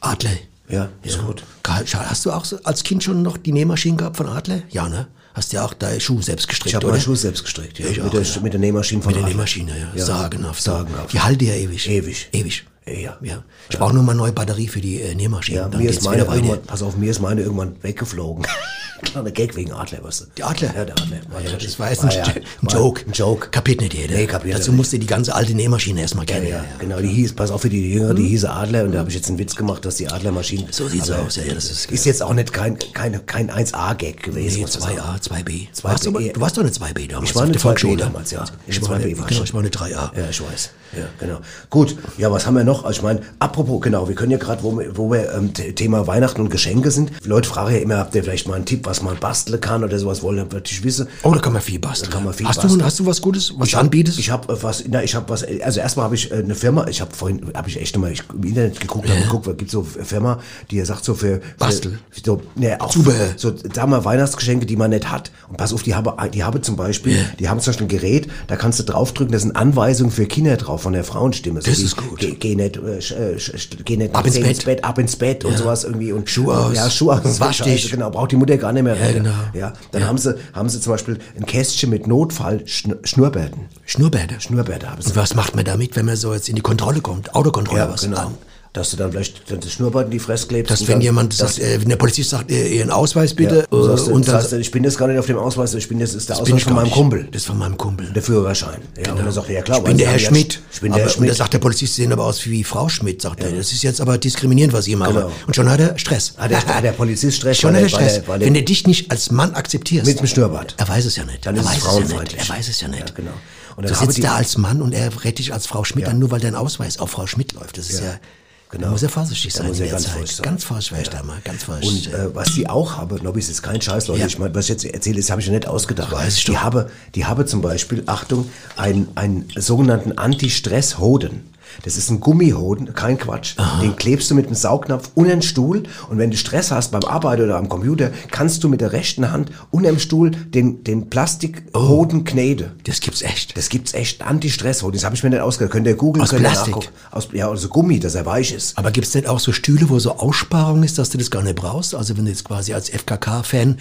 Adler. Ja, ist gut. Karl, schau, Hast du auch als Kind schon noch die Nähmaschine gehabt von Adler? Ja, ne? Hast du ja auch deine Schuhe selbst gestrickt, Ich habe oder? meine Schuhe selbst gestrickt. Ja. Ich mit, auch, der, ja. mit der Nähmaschine von Mit der Adler. Nähmaschine, ja. Ja. Sagenhaft. Sagenhaft. Die halte ja ewig. Ewig. Ewig. Ja. Ja. Ich brauche nur mal eine neue Batterie für die äh, Nähmaschine. Ja, dann mir ist meine irgendwann, pass auf, mir ist meine irgendwann weggeflogen. Kleiner Gag wegen Adler, weißt du. Die Adler? Ja, der Adler. Ja, das war jetzt ein, Ah, ja. ein Joke. Ein Joke. Kapiert nicht jeder. Nee, kapiert Dazu musste die ganze alte Nähmaschine erstmal Ja, kennen. ja, genau, die hieß, pass auf für die Jünger, die hieße Adler und da habe ich jetzt einen Witz gemacht, dass die Adlermaschine. So sieht's Aber aus, ja, ja, das ist- ist jetzt auch nicht kein, kein, kein 1A-Gag gewesen. Nee, muss man sagen. 2a, 2b. 2B, Warst du, ja. du warst doch eine 2b damals. Ich war eine der 2B Volksschule. damals, ja. Ich war, eine, 2B war ich. genau, ich war eine 3a. Ja, ich weiß. Ja, genau. Gut, ja, was haben wir noch? Also ich meine, apropos, genau, wir können ja gerade, wo wir, wo wir ähm, The- Thema Weihnachten und Geschenke sind, Leute fragen ja immer, habt ihr vielleicht mal einen Tipp, was man basteln kann oder sowas, wollen natürlich wissen. Oh, da kann man viel basteln. Da kann man viel hast, basteln. Du, hast du was Gutes, was Ich du hab- anbietest? Ich habe was, na, ich habe was, also erstmal habe ich äh, eine Firma, ich habe vorhin, habe ich echt mal ich, im Internet geguckt, habe geguckt, es gibt so eine Firma, die sagt so für, für Bastel. so, ne, auch Zubehör. so, sagen wir Weihnachtsgeschenke, die man nicht hat. Und pass auf, die habe, die habe zum Beispiel, die haben zum Beispiel ein Gerät, da kannst du draufdrücken, da sind Anweisungen für Kinder drauf von der Frauenstimme. So Das ist gut. Geh, geh nicht, äh, äh, geh nicht Ab ins zehn Bett. ab ins Bett und sowas irgendwie und Schuhe aus. Ja, Schuhe aus. Wasch Scheiße, dich. Genau, braucht die Mutter gar nicht mehr. Ja, genau. Ja, dann haben sie, haben sie zum Beispiel ein Kästchen mit Notfall-Schnurrbärten. Schnurrbärte. Schnurrbärte haben sie. Und was macht man damit, wenn man so jetzt in die Kontrolle kommt? Autokontrolle, Ja, was? genau. An. Dass du dann vielleicht dann das Schnurrbart in die Fresse klebst. Dass und wenn dann, jemand dass- sagt, äh, wenn der Polizist sagt, äh, Ihren Ausweis bitte, ja, du sagst, äh, und das dann heißt, ich bin jetzt gar nicht auf dem Ausweis, ich bin jetzt ist der Das bin Ausweis ich von meinem nicht. Kumpel. Das ist von meinem Kumpel. Der Führerschein. Ja, und dann sagt er, ja klar. ich bin der Herr ja- Schmidt. Ich bin aber, der Herr Und da Schmidt. sagt der Polizist, Sie sehen aber aus wie Frau Schmidt, sagt er. Das ist jetzt aber diskriminierend, was Sie machen. Genau. Und schon hat er Stress. Ah, der, ah, der Polizist Stress. Schon hat er Stress. weil wenn er dich nicht als Mann akzeptierst. Mit dem Schnurrbart. Er weiß es ja nicht. Dann er ist es weiß es ja frauenfeindlich. nicht. Er weiß es ja nicht. Ja, genau. Und du dann sitzt da als Mann und er rät dich als Frau Schmidt Ja. an, nur weil dein Ausweis auf Frau Schmidt läuft. Das ist ja, Genau. da muss er vorsichtig Da sein muss in er ganz vorsichtig sein. Ganz vorsichtig da mal, ganz vorsichtig. Und äh, was die auch haben, Nobby, ist jetzt kein Scheiß, Leute. Ja. Ich meine, was ich jetzt erzähle, das habe ich ja nicht ausgedacht. weiß ich die doch. habe, die habe zum Beispiel, Achtung, einen, einen sogenannten Anti-Stress-Hoden. Das ist ein Gummihoden, kein Quatsch. Den klebst du mit einem Saugnapf unter den Stuhl und wenn du Stress hast beim Arbeiten oder am Computer, kannst du mit der rechten Hand unter dem Stuhl den, den Plastikhoden kneten. das gibt's echt. Das gibt's echt, Anti-Stress-Hoden. Das habe ich mir nicht ausgedacht. Könnt ihr googeln, könnt ihr Plastik? nachgucken. Aus, ja, also Gummi, dass er weich ist. Aber gibt's nicht auch so Stühle, wo so Aussparung ist, dass du das gar nicht brauchst? Also wenn du jetzt quasi als FKK-Fan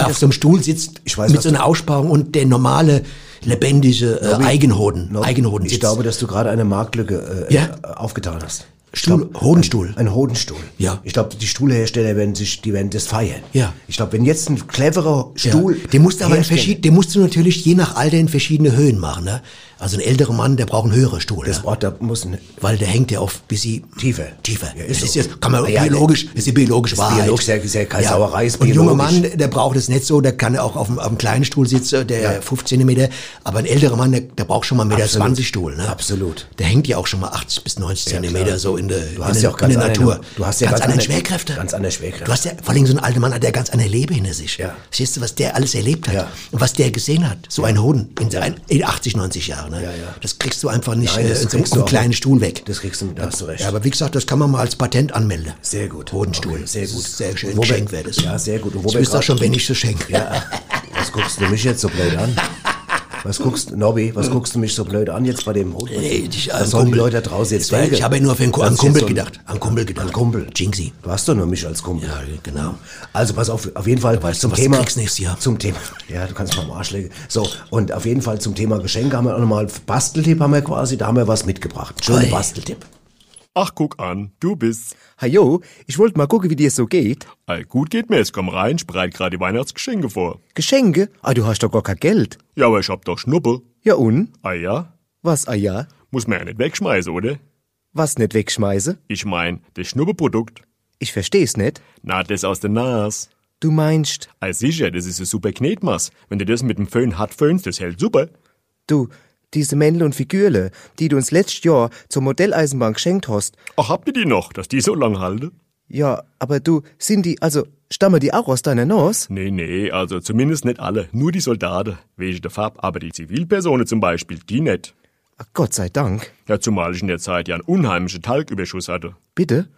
auf so einem Stuhl sitzt Ich weiß, mit so einer Aussparung und der normale, lebendige äh, Eigenhoden, Nobby, Eigenhoden Ich sitzt. glaube, dass du gerade eine Marktlücke äh, Ja. äh, aufgetan hast. Stuhl, glaub, Hodenstuhl. Ein, ein Hodenstuhl. Ja. Ich glaube, die Stuhlhersteller werden sich, die werden das feiern. Ja. Ich glaube, wenn jetzt ein cleverer Stuhl. Ja. Den musst du aber in herstellen- verschieden, den musst du natürlich je nach Alter in verschiedene Höhen machen. Ne? Also ein älterer Mann, der braucht einen höheren Stuhl. Das ne? braucht, da muss ein, Weil der hängt ja oft bis sie Tiefer. Tiefer. Ja, das ist ist so. jetzt, kann man ja, biologisch, das ist die biologische ist Wahrheit. biologisch, ja, ist ja keine Sauerei, ist Und ein junger. Mann, der braucht es nicht so, der kann auch auf einem, auf kleinen Stuhl sitzen, der 15 Zentimeter. Aber ein älterer Mann, der, der braucht schon mal 1,20 Meter Absolut. 20 Stuhl. Ne? Absolut. Der hängt ja auch schon mal 80 bis 90 Zentimeter klar. so in der, Du in hast der, ja auch in der Natur. du hast ja ganz, ganz andere Schwerkräfte. ganz andere Schwerkräfte. Du hast ja, vor allem so ein alter Mann, der ganz andere Leben hinter sich. Ja. Siehst du, was der alles erlebt hat Ja. und was der gesehen hat. So ein Hoden in, in 80, 90 Jahren. Ne? Ja, ja. Das kriegst du einfach nicht Nein, äh, das so kriegst auch kleinen. Stuhl weg. Das kriegst du, da hast du recht. Ja, aber wie gesagt, das kann man mal als Patent anmelden. Sehr gut. Hodenstuhl. Okay, sehr Das gut. Sehr schön. Wo Geschenk wäre das. Ja, sehr gut. Und wo ich wüsste auch schon, wenn ich so schenke. Ja, was guckst du mich jetzt so blöd an? Was guckst du, Nobby, was guckst du mich so blöd an jetzt bei dem Hoden? Nee, ich, Was sollen die Leute da draußen jetzt denken? Ich habe ja nur auf einen, an Kumpel so ein- gedacht. An Kumpel gedacht. An Kumpel. Jinxie. Du hast doch nur mich als Kumpel. Ja, genau. Also pass auf, auf jeden Fall weißt zum du, was du Thema. kriegst nächstes Jahr. Zum Thema. Ja, du kannst mal am Arsch legen. So, und auf jeden Fall zum Thema Geschenke haben wir auch nochmal Basteltipp haben wir quasi, da haben wir was mitgebracht. Schöner Oi. Basteltipp. Ach, guck an, du bist. Hajo, ich wollte mal gucken, wie dir so geht. All gut geht mir, jetzt komm rein, ich bereite gerade die Weihnachtsgeschenke vor. Geschenke? Ah, du hast doch gar kein Geld. Ja, aber ich hab doch Schnuppe. Ja und? Ah ja? Was, ah ja? Muss man ja nicht wegschmeißen, oder? Was nicht wegschmeiße? Ich mein, das Schnuppeprodukt. Ich versteh's nicht. Na, das aus der Nas. Du meinst, Ah, sicher, das ist ein super Knetmaß. Wenn du das mit dem Föhn hart föhnst, das hält super. du, diese Männle und Figürle, die du uns letztes Jahr zur Modelleisenbahn geschenkt hast, Ach, habt ihr die noch, dass die so lang halten? ja, aber du, sind die, also, stammen die auch aus deiner Nase? Nee, nee, also zumindest nicht alle. Nur die Soldaten, wegen der Farbe. Aber die Zivilpersonen zum Beispiel, die nicht. Ach, Gott sei Dank. Ja, zumal ich in der Zeit ja einen unheimlichen Talgüberschuss hatte. Bitte?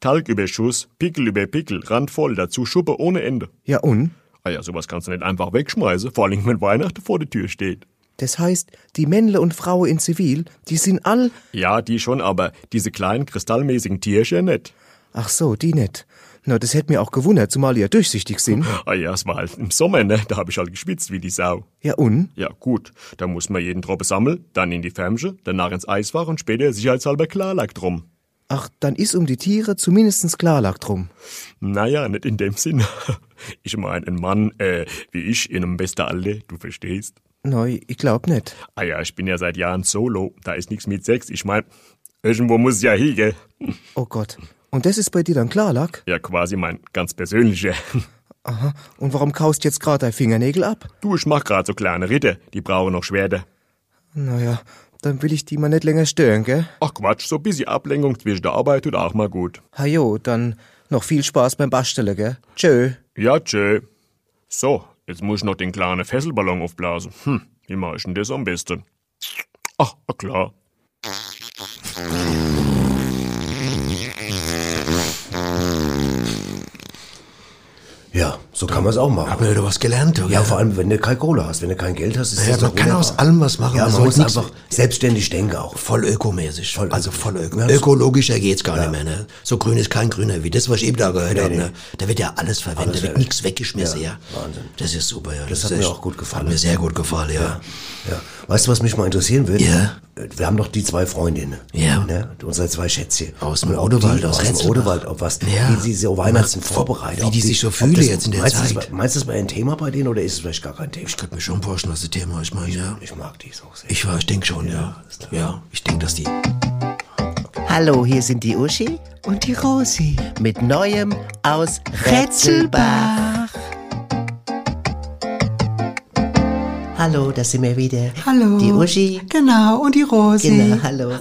Talgüberschuss, Pickel über Pickel, randvoll, dazu Schuppe ohne Ende. Ja und? Ah ja, sowas kannst du nicht einfach wegschmeißen, vor allem wenn Weihnachten vor der Tür steht. Das heißt, die Männle und Frauen in Zivil, die sind all, Ja, die schon, aber diese kleinen kristallmäßigen Tierchen nicht. ach so, die nicht. Na, das hätte mir auch gewundert, zumal die ja durchsichtig sind. Ah ja, es war halt im Sommer, ne? Da hab ich halt geschwitzt wie die Sau. Ja und? Ja, gut. Da muss man jeden Tropfen sammeln, dann in die Färmsche, danach ins Eisfach und später sicherheitshalber Klarlack drum. Ach, dann ist um die Tiere zumindestens Klarlack drum. Naja, nicht in dem Sinn. Ich mein, ein Mann, äh, wie ich, in einem besten Alter, du verstehst. Neu, ich glaub nicht. Ah ja, ich bin ja seit Jahren solo, da ist nichts mit Sex. Ich mein, irgendwo muss es ja hin, gell? Oh Gott. Und das ist bei dir dann Klarlack? Ja, quasi mein ganz persönlicher. Aha. Und warum kaust jetzt gerade dein Fingernägel ab? Du, ich mach grad so kleine Ritter, die brauchen noch Schwerter. Naja, dann will ich die mal nicht länger stören, gell? Ach Quatsch, so ein bisschen Ablenkung zwischen der Arbeit tut auch mal gut. Hajo, dann noch viel Spaß beim Basteln, gell? Tschö. Ja, tschö. So, jetzt muss ich noch den kleinen Fesselballon aufblasen. Hm, wie mach ich denn das am besten? Ach, na klar. Ja, so kann man es auch machen. Hab mir wieder was gelernt, du, Ja, vor allem, wenn du keine Kohle hast, wenn du kein Geld hast, ist Ja, das man kann aus allem was machen. Ja, man man muss einfach selbstständig denken auch. Voll ökomäßig. also voll öko. Ja, Ökologischer geht's gar nicht mehr. Ne? So grün ist kein Grüner wie das, was ich eben da gehört habe. Ne? Da wird ja alles verwendet, Alles da wird nichts weggeschmissen. Ja, Wahnsinn. Das ist super, ja. Das ist hat mir auch gut gefallen. Hat mir sehr gut gefallen, ja. Ja. Weißt du, was mich mal interessieren würde? Ja. Wir haben doch die zwei Freundinnen. Ja. Ne? Unsere zwei Schätzchen. Aus dem Odewald, aus aus dem. Odewald, ob was, Ja. wie sie so Weihnachten vorbereiten. wie die sich so fühlen das- jetzt in der meinst du. Meinst du, das wäre ein Thema bei denen oder ist es vielleicht gar kein Thema? Ich könnte mir schon vorstellen, was das Thema ist, mein, ja. Ich mag die so sehr. Ich, war- ich denke schon, ja. Ja, ich denke, dass die... Hallo, hier sind die Uschi Und die Rosi. mit Neuem aus Rätselbach. Hallo, da sind wir wieder. Hallo. Die Uschi. Genau, und die Rosi. Genau, hallo.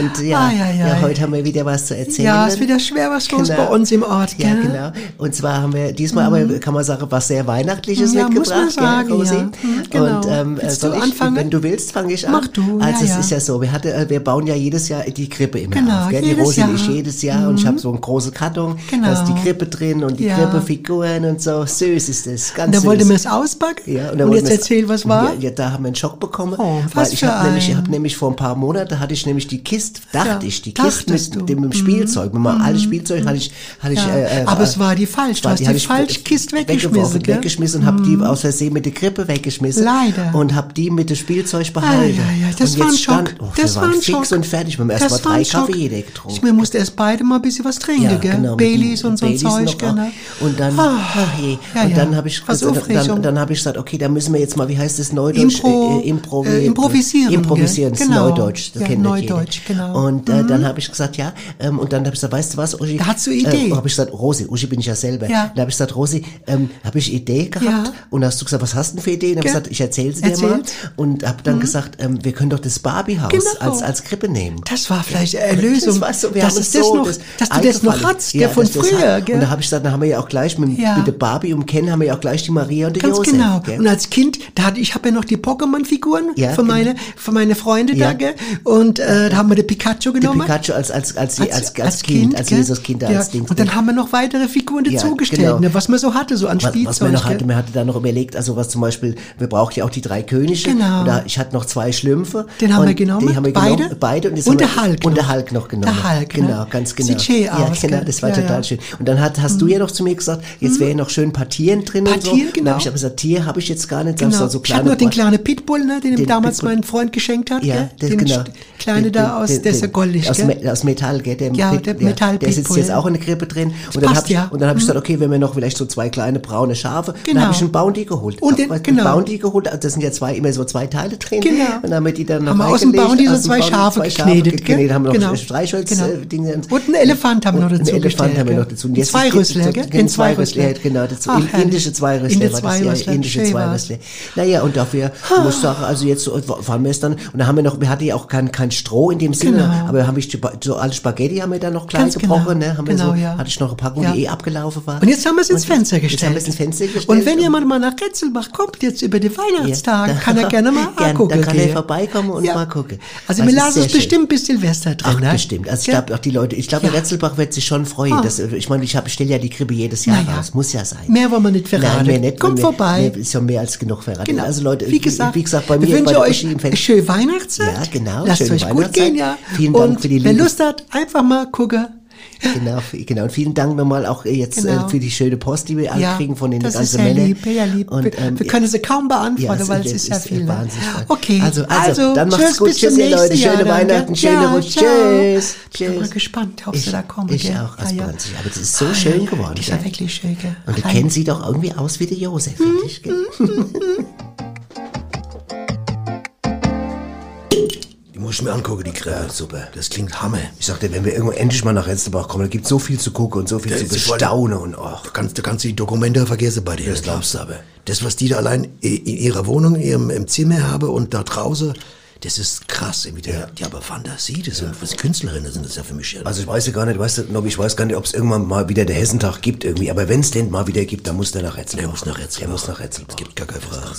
Und ja, Ai, ai, ai. ja, heute haben wir wieder was zu erzählen. Ja, ist wieder schwer was los Genau. bei uns im Ort, Ja, gell? genau. Und zwar haben wir diesmal aber, kann man sagen, was sehr Weihnachtliches Ja, muss mitgebracht, man sagen, Rosi? ja. Hm, genau. Und ähm, Willst soll du ich, anfangen? wenn du willst, fange ich an. Mach du, Also ja, es ja. ist ja so, wir, hatte, äh, wir bauen ja jedes Jahr die Krippe immer Genau, auf. Gell? Die Rosi und ich Jahr. Mhm. jedes Jahr. Und ich habe so einen großen Karton, Genau. da ist die Krippe drin und die Ja. Krippefiguren und so. Süß ist das, ganz Und da süß. wollte man es auspacken? Ja, und da wollten jetzt wir es- erzähl, was war? Ja, ja, da haben wir einen Schock bekommen. Oh, weil was ich für habe nämlich, ich hab nämlich vor ein paar Monaten hatte ich nämlich die Kiste, dachte Ja, ich, die Kiste mit mit dem Spielzeug, mit meinem alten Spielzeug hatte ich, hatte ich, Ja, äh, äh, aber es war die falsch. Du hast die ich falsche Kiste weggeschmissen, gell? weggeschmissen und habe die aus Versehen mit der Krippe weggeschmissen. Leider. Und habe die mit dem Spielzeug Ah, behalten. ja, ja, das und war ein jetzt Schock. stand, oh, das wir war ein fix Schock. und fertig. Wir haben erst mal drei. Kaffee jeder getrunken. Ich musste erst beide mal ein bisschen was trinken, gell? genau, Baileys und so ein Zeug, noch, gell? Und dann, Ah, ach je. ja, und ja. dann habe ich, dann, dann habe ich gesagt, okay, dann müssen wir jetzt mal, wie heißt das Neudeutsch? Impro- äh, Impro äh, improvisieren, Improvisieren, gell? das Genau. Neudeutsch. Das Ja, kennt Neudeutsch, genau. Und äh, dann habe ich gesagt, ja, ähm, und dann habe ich gesagt, weißt du was, Uschi? Da hast du Idee. Äh, habe ich gesagt, Rosi, Uschi bin ich ja selber. Ja. Da habe ich gesagt, Rosi, ähm, habe ich Idee gehabt? Ja. Und hast du gesagt, was hast du denn für Ideen? Und habe ich gesagt, ich erzähle sie dir mal. Und habe dann gesagt, ähm, wir können doch das Barbiehaus Genau. als, als Krippe nehmen. Das war vielleicht eine Erlösung. Das war so, wir dass haben es uns das so noch, das dass du das noch hast, gell, von das früher? Und da habe ich gesagt, dann haben wir ja auch gleich mit, Ja. mit der Barbie und Ken haben wir ja auch gleich die Maria und die Ganz Josef. genau. Und als Kind, da hatte ich habe ja noch die Pokémon-Figuren Ja, für genau. meine für meine Freunde Ja. da, gell? Und äh, da haben wir den Pikachu genommen. Pikachu als, als, als, als, als, Kind, als? Jesus Kind, ja. als Ding. Und dann haben wir noch weitere Figuren dazugestellt, genau. ne, was man so hatte, so an was, was Spielzeug. man noch gell? hatte, man hatte da noch überlegt, also was zum Beispiel, wir brauchten ja auch die drei Könige. Genau. Da, ich hatte noch zwei Schlümpfe. Den haben wir genommen, Die haben wir beide? genommen, beide. Und, Und der Hulk Und noch. der Hulk noch genommen. Der Hulk, ne? Genau, ganz genau. Sieht ja, aus, genau, das war total. Mhm. schön. Und dann hat, hast du ja noch zu mir gesagt, jetzt wäre noch schön ein paar Tieren drin und so. Paar Tiere, Und genau. habe ich aber gesagt, Tier habe ich jetzt gar nicht. Dann Genau. so, so ich kleine hatte noch den kleinen Pitbull, ne, den, ihm Den damals Pitbull. mein Freund geschenkt hat. Ja, das, den genau. Kleine da aus, der ist ja goldig, aus? Me aus Metall, gell? Der, Ja, der Metall Der sitzt jetzt ja. auch in der Krippe drin. Und dann habe ich, ja. dann hab ich Mhm. gesagt, okay, wenn wir noch vielleicht so zwei kleine braune Schafe, dann Genau. habe ich einen Bounty geholt. Und den- du, genau. Bounty geholt, also das sind ja zwei, immer so zwei Teile drin. Genau. Und dann haben wir die dann noch Haben wir aus dem Bounty so zwei Schafe zwei geknetet, geknetet, haben wir noch Genau. Streichholz, Genau. äh. Und einen Elefant haben wir noch dazu Einen Elefant haben wir noch dazu. Zweirüssler, gibt- gell? Den Den Zweirüssler, Zweirüssler. genau. indische war das, ja, Zweirüssler, indische schön war's. Naja, und dafür muss ich sagen, also jetzt so, fahren wir es dann, und dann haben wir noch, wir hatten ja auch kein, kein Stroh in dem Sinne, Genau. aber haben wir so alle Spaghetti haben wir dann noch klein Ganz genau. gebrochen, ne, haben wir Genau, so, ja. hatte ich noch eine Packung, Ja. die eh abgelaufen war. Und jetzt haben wir es ins Fenster Jetzt haben gestellt. wir es ins Fenster gestellt. Und wenn jemand mal nach Retzelbach kommt, jetzt über die Weihnachtstage, Ja. kann er gerne mal Gern, angucken. dann kann er vorbeikommen und mal gucken. Also Das wir lassen es bestimmt bis Silvester drin. Ach, ne? bestimmt. Also ich glaube auch die Leute, ich glaube. Retzelbach wird sich schon freuen. Ah. Das, ich meine, ich, stelle ja die Krippe jedes Jahr raus. Muss ja sein. Mehr wollen wir nicht verraten. Nein, mehr nicht. Kommt vorbei. Ist ja mehr als genug verraten. Genau. Also Leute, wie gesagt, wie gesagt bei mir bei wünsche der euch schöne Weihnachtszeit. Ja, genau, Lasst schöne euch gut gehen, ja. Vielen Dank Und für die wer liebe- Lust hat, einfach mal gucken. Genau, genau. Und vielen Dank nochmal auch äh, jetzt Genau. äh, für die schöne Post, die wir alle Ja, kriegen von den das ist ganzen Männern. lieb, sehr lieb. Und, wir, ähm, wir können sie kaum beantworten, es weil es ist ja viel. ne? wahnsinnig spannend. Okay, Also, also, dann macht's tschüss, gut. Tschüss, ihr Leute. Schöne Jahr, dann, Weihnachten, gell? schöne Ja, Rutsch. Tschüss. Ich bin mal gespannt, ob Ich, sie da kommen. ich gell? auch, Ja, ja. Aber das ist so Ah, schön ja, geworden. Ist gell? ja wirklich schön, gell? Und die Klein. kennen sieht auch irgendwie aus wie der Josef, finde ich. ich mir angucken, die Krippe. super. Das klingt Hammer. Ich sagte, wenn wir irgendwo endlich mal nach Retzelbach kommen, da gibt so viel zu gucken und so viel Ja, zu bestaunen und ach. Du kannst, du kannst die Dokumente vergessen bei dir. Das glaubst du aber. Das, was die da allein in ihrer Wohnung, in ihrem im Zimmer haben und da draußen, das ist krass. Irgendwie der, Die haben Fantasie, das sind was Künstlerinnen sind das ja für mich. Ja. Also ich weiß ja gar nicht, weißt du, ich weiß gar nicht, ob es irgendwann mal wieder der Hessentag gibt irgendwie, aber wenn es den mal wieder gibt, dann muss der nach Retzelbach. Der muss nach Retzelbach. Der muss nach Retzelbach. Es gibt gar keine Frage.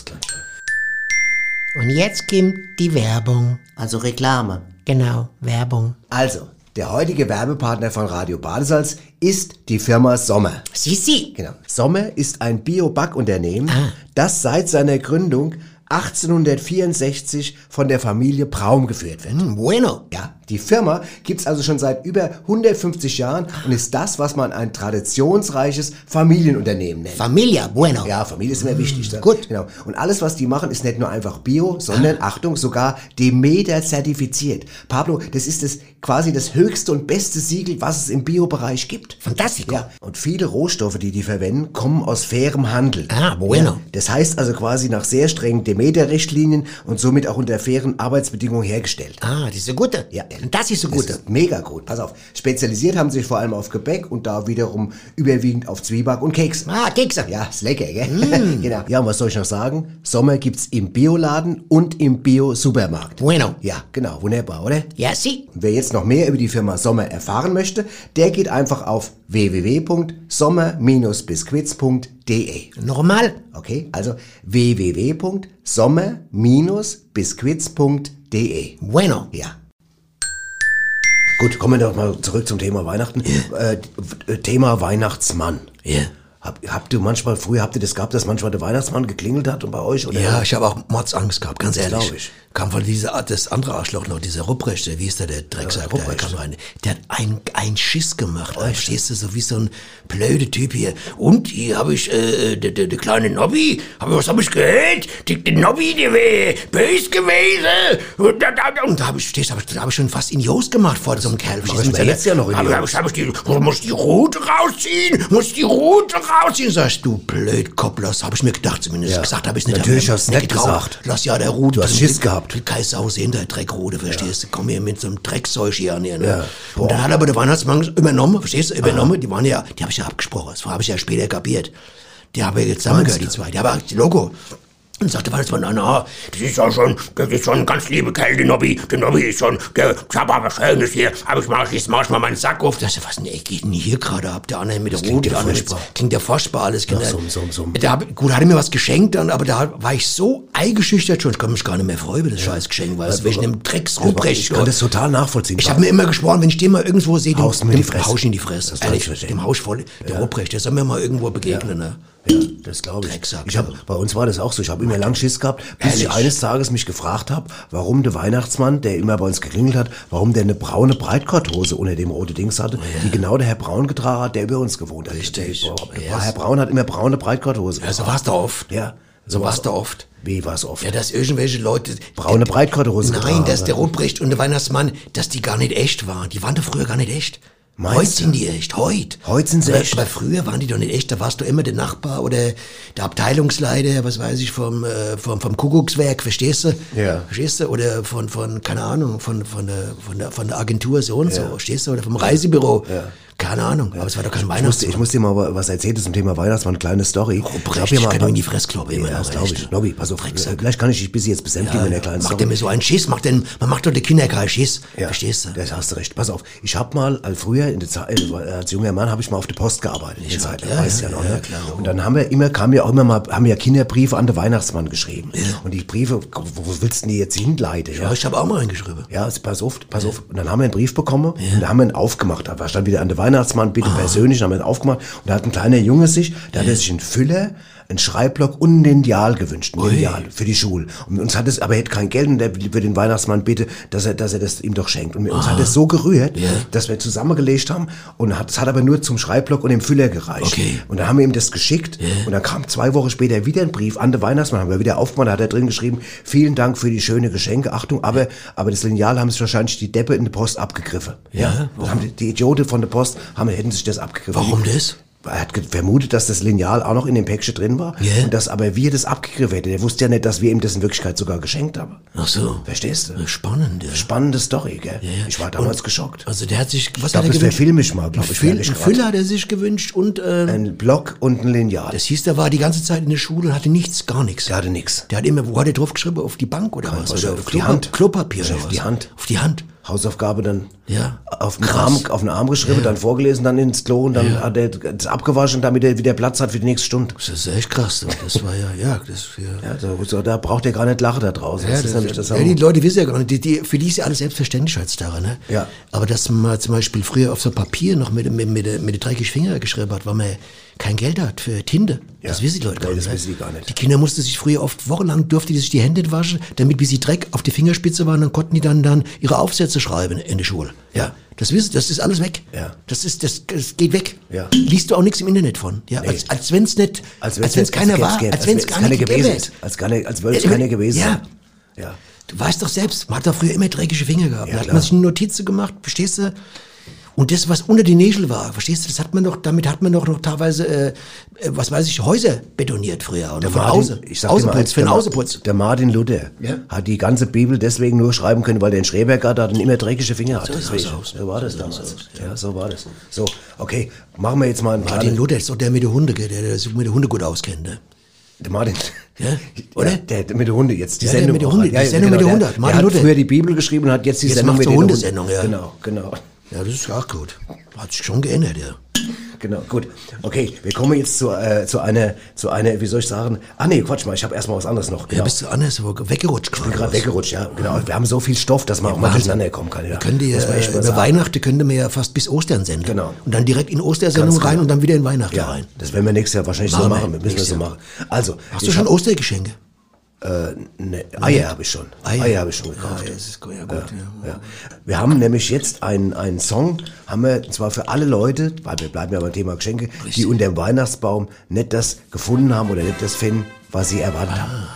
Und jetzt kommt die Werbung. Also Reklame. Genau, Werbung. Also, der heutige Werbepartner von Radio Badesalz ist die Firma Sommer. Sisi. Genau. Sommer ist ein Bio-Backunternehmen, Ah. das seit seiner Gründung 1864 von der Familie Braum geführt wird. Hm, bueno. Ja, die Firma gibt's also schon seit über 150 Jahren und ist das, was man ein traditionsreiches Familienunternehmen nennt. Familia, bueno. Ja, Familie ist immer wichtig. Ne? Gut. Genau. Und alles, was die machen, ist nicht nur einfach Bio, sondern, Achtung, sogar Demeter zertifiziert. Pablo, das ist das quasi das höchste und beste Siegel, was es im Bio-Bereich gibt. Fantastico. Ja. Und viele Rohstoffe, die die verwenden, kommen aus fairem Handel. Ah, bueno. Ja. Das heißt also quasi nach sehr strengen Demeter-Richtlinien und somit auch unter fairen Arbeitsbedingungen hergestellt. Ah, eine gute. Ja. Das ist eine Das gute. ist mega gut. Pass auf. Spezialisiert haben sie sich vor allem auf Gebäck und da wiederum überwiegend auf Zwieback und Kekse. Ah, Kekse. Ja, ist lecker, gell? genau. Ja, und was soll ich noch sagen? Sommer gibt's im Bioladen und im Bio-Supermarkt. Bueno. Ja, genau. Wunderbar, oder? Ja, sie. Wer jetzt noch mehr über die Firma Sommer erfahren möchte, der geht einfach auf www.sommer-biscuits.de. Normal. Okay, also www.sommer-biscuits.de. Bueno. Ja. Gut, kommen wir doch mal zurück zum Thema Weihnachten. Äh, äh, Thema Weihnachtsmann. Ja. Hab, habt ihr manchmal, früher habt ihr das gehabt, dass manchmal der Weihnachtsmann geklingelt hat und bei euch? Oder? Ja, ich habe auch Mordsangst gehabt, ganz Das ehrlich. glaub ich. Kam von dieser Art, das andere Arschloch noch, dieser Rupprechte, wie ist der, der Drecksack, Ja, der Rupprecht. kam rein. Der hat ein, ein Schiss gemacht, verstehst du, so wie so ein blöder Typ hier. Und hier habe ich, äh, der, der, der kleine Nobby, hab, was habe ich gehört? Der, der Nobby, der wäre böse gewesen. Und da, da, und da habe ich, verstehst hab ich, da habe ich schon fast in Jos gemacht vor so einem Kerl. Ich mir jetzt ja noch in die hab ich, hab ich die, muss die Rute rausziehen, muss die Rute rausziehen. Sagst du, blöd Kopplers, habe ich mir gedacht zumindest. Ja. Gesagt habe ich nicht. Natürlich hast du nicht gesagt. Lass ja der Rute. Du hast Schiss gehabt. Keine Sau sehen, der Dreckrude, verstehst du? Komm hier mit so einem Dreckzeug hier an hier, ne? Ja. Und dann hat aber der Weihnachtsmann übernommen, verstehst du? Übernommen, die waren ja, die habe ich ja abgesprochen, das habe ich ja später kapiert. Die haben ja jetzt zusammengehört, die zwei. Die haben auch Logo. Und sagte Weihnachtsmann, na, na, das ist ja schon, das ist schon ein ganz liebe Kerl, der Nobby. Der Nobby ist schon, der, ich hab aber Schönes hier. Aber ich mach, jetzt mach ich mal meinen Sack auf. Das ist ja, was ne, geht denn hier gerade ab? Der andere mit der ja der andere klingt ja furchtbar alles, genau. summ, summ, summ. Der hab, gut, hat er mir was geschenkt dann, aber da war ich so eingeschüchtert schon, ich kann mich gar nicht mehr freuen über das scheiß Geschenk, weil es wegen dem Drecksruprecht. Ich kann das total nachvollziehen. Ich habe mir immer geschworen, wenn ich den mal irgendwo sehe, dem, dem Fresse. hausch in die Fresse. Ich Ehrlich, dem Hausch voll, der Ruprecht, der soll mir mal irgendwo begegnen, ne? Ja, das glaube ich. Drecksack. ich hab, bei uns war das auch so. Ich habe immer lang Schiss gehabt, bis ich Ehrlich? eines Tages mich gefragt habe, warum der Weihnachtsmann, der immer bei uns geklingelt hat, warum der eine braune Breitkorthose unter dem rote Dings hatte, die genau der Herr Braun getragen hat, der über uns gewohnt hat. Richtig. Der, Ja. Herr Braun hat immer braune Breitkorthose Ja, so war's da oft. Ja. So war es da oft. Wie war es oft? Ja, dass irgendwelche Leute... Braune Breitkorthose Nein, dass der. Ruprecht und der Weihnachtsmann, dass die gar nicht echt waren. Die waren doch früher gar nicht echt. Meinst Heute sind die echt, heute. Heute sind sie aber, echt. Aber früher waren die doch nicht echt. Da warst du immer der Nachbar oder der Abteilungsleiter, was weiß ich, vom, äh, vom, vom Kuckuckswerk, verstehst du? Ja. Verstehst du? Oder von, von keine Ahnung, von, von, der, von, der, von der Agentur so und so, verstehst du? Oder vom Reisebüro. Keine Ahnung, aber es war doch kein Ich Weihnachtsmann. ich muss dir mal was erzählen zum Thema Weihnachtsmann, eine kleine Story. Ruprecht, hab ich kann ihm in die Fresse kloppen, immer Ja, das glaube ich. Nobby, pass auf. Vielleicht kann ich dich bis jetzt besänftigen in der kleinen Story. er mir so einen Schiss, macht denn, man macht doch den Kindern keinen Schiss. Verstehst du? Das hast du recht. Pass auf, ich habe mal also früher in der Zeit, äh, als junger Mann habe ich mal auf der Post gearbeitet. In der Zeit, ja, weißt ja, ja, noch, ja, ne? klar. Und dann haben wir immer kamen ja auch immer mal haben ja Kinderbriefe an den Weihnachtsmann geschrieben. Und die Briefe, wo willst du denn die jetzt hinleiten? Ja, ich habe auch mal einen geschrieben. Ja, pass auf, pass auf. Und dann haben wir einen Brief bekommen und da haben wir ihn aufgemacht. Da stand wieder an der Weihnachtsmann, bitte persönlich, dann haben wir ihn aufgemacht. Und da hat ein kleiner Junge sich, da hat sich einen Füller, einen Schreibblock und ein Lineal gewünscht, ein Lineal für die Schule. Und uns hat es, aber er hätte kein Geld und der will den Weihnachtsmann bitte, dass er, dass er das ihm doch schenkt. Und uns hat es so gerührt, dass wir zusammengelegt haben und hat, es hat aber nur zum Schreibblock und dem Füller gereicht. Okay. Und dann haben wir ihm das geschickt und dann kam zwei Wochen später wieder ein Brief an den Weihnachtsmann, haben wir wieder aufgemacht, da hat er drin geschrieben, vielen Dank für die schöne Geschenke, Achtung, aber, aber das Lineal haben sich wahrscheinlich die Deppe in der Post abgegriffen. Ja, haben die, die Idioten von der Post haben, hätten sich das abgegriffen. Warum das? Er hat vermutet, dass das Lineal auch noch in dem Päckchen drin war Ja. und dass aber wir das abgegriffen hätten. Er wusste ja nicht, dass wir ihm das in Wirklichkeit sogar geschenkt haben. Ach so. Verstehst du? Spannend, ja. Spannende Story, gell? Ja. Ich war damals Und- geschockt. Also der hat sich, was Ich glaub, hat er das gewünscht? verfilme ich mal, glaub Ein ich, grad. Füller hat er sich gewünscht und äh, Ein Block und ein Lineal. das hieß, der war die ganze Zeit in der Schule und hatte nichts, gar nichts. Der hatte nix. Der hat immer, wo hat er drauf geschrieben? Auf die Bank oder was? was, Oder auf die Hand. Klopapier Auf oder was? die Hand. Auf die Hand. Hausaufgabe dann Ja. auf den. Arm, auf den Arm geschrieben, dann vorgelesen, dann ins Klo und dann hat er das abgewaschen, damit er wieder Platz hat für die nächste Stunde. Das ist echt krass. du. Das war ja, ja, das, ja. Ja, so, so, da braucht er gar nicht lachen da draußen. Ja, das ist nämlich das ja, die Leute wissen ja gar nicht, die, die, für die ist ja alles selbstverständlich heutzutage, ne? Ja. Aber dass man zum Beispiel früher auf so Papier noch mit, mit, mit, mit, mit den dreckigen Finger geschrieben hat, weil man kein Geld hat für Tinte. Das Ja. wissen die Leute gar Nee, nicht. das ne? wissen die gar nicht. Die Kinder mussten sich früher oft wochenlang, durfte die sich die Hände waschen, damit bis sie Dreck auf die Fingerspitze waren, dann konnten die dann, dann ihre Aufsätze schreiben in der Schule. Ja. Das wissen, das ist alles weg. Ja. Das ist, das, das geht weg. Ja. Liest du auch nichts im Internet von. Ja. Nee. Als, als wenn's nicht, als wenn's, nicht- keiner als war, als wenn's wär's gar nicht gewesen ist. Als, nicht, als es Ja, keiner gewesen ja. Ja. Du weißt doch selbst, man hat doch früher immer dreckige Finger gehabt. Ja, da hat klar. man sich eine Notizen gemacht, verstehst du? Und das, was unter die Nägel war, verstehst du, das hat man doch, damit hat man doch noch teilweise, äh, äh, was weiß ich, Häuser betoniert früher. Und Der von Martin, Außen, ich sag Außenputz, für den der Außenputz. Der Martin Luther Ja. hat die ganze Bibel deswegen nur schreiben können, weil der in Schrebergarten hat und immer dreckige Finger hat. So Deswegen. So war das damals. Ja, so war das. So, okay, machen wir jetzt mal einen Martin kleinen- Luther ist doch der mit den Hunden, der, der sich mit den Hunden gut auskennt. Ne? Der Martin. Ja, oder? Ja, der, der mit der Hunde jetzt. Die Ja, der Sendung. mit der Hunde, hat. die Sendung mit der der- Hunde. Der Martin hat Luther. früher die Bibel geschrieben und hat jetzt die Jetzt Sendung mit er den Hunden. Hundesendung, ja. Genau, genau. Ja, das ist auch gut. Hat sich schon geändert, ja. Genau, gut. Okay, wir kommen jetzt zu, äh, zu einer, zu einer, wie soll ich sagen? Ah nee, Quatsch mal, ich habe erstmal was anderes noch. Ja, Genau. bist du anders weggerutscht ich bin gerade weggerutscht, ja. Genau. Wir haben so viel Stoff, dass man auch mal durcheinander kommen kann. Ja. Man echt äh, über sagen. Weihnachten könnte man ja fast bis Ostern senden. Genau. Und dann direkt in Ostersendung Ganz rein genau. und dann wieder in Weihnachten Ja, rein. das werden wir nächstes Jahr wahrscheinlich so Machen wir. Müssen nächstes so machen. Also, Hast du schon hab- Ostergeschenke? Äh, ne, Eier habe ich schon. Eier? Eier, habe ich schon gekauft. Das ist gut, ja, gut, ja. Ja. Wir haben nämlich jetzt einen, einen Song, haben wir, und zwar für alle Leute, weil wir bleiben ja beim Thema Geschenke, die unter dem Weihnachtsbaum nicht das gefunden haben oder nicht das finden, was sie erwartet haben.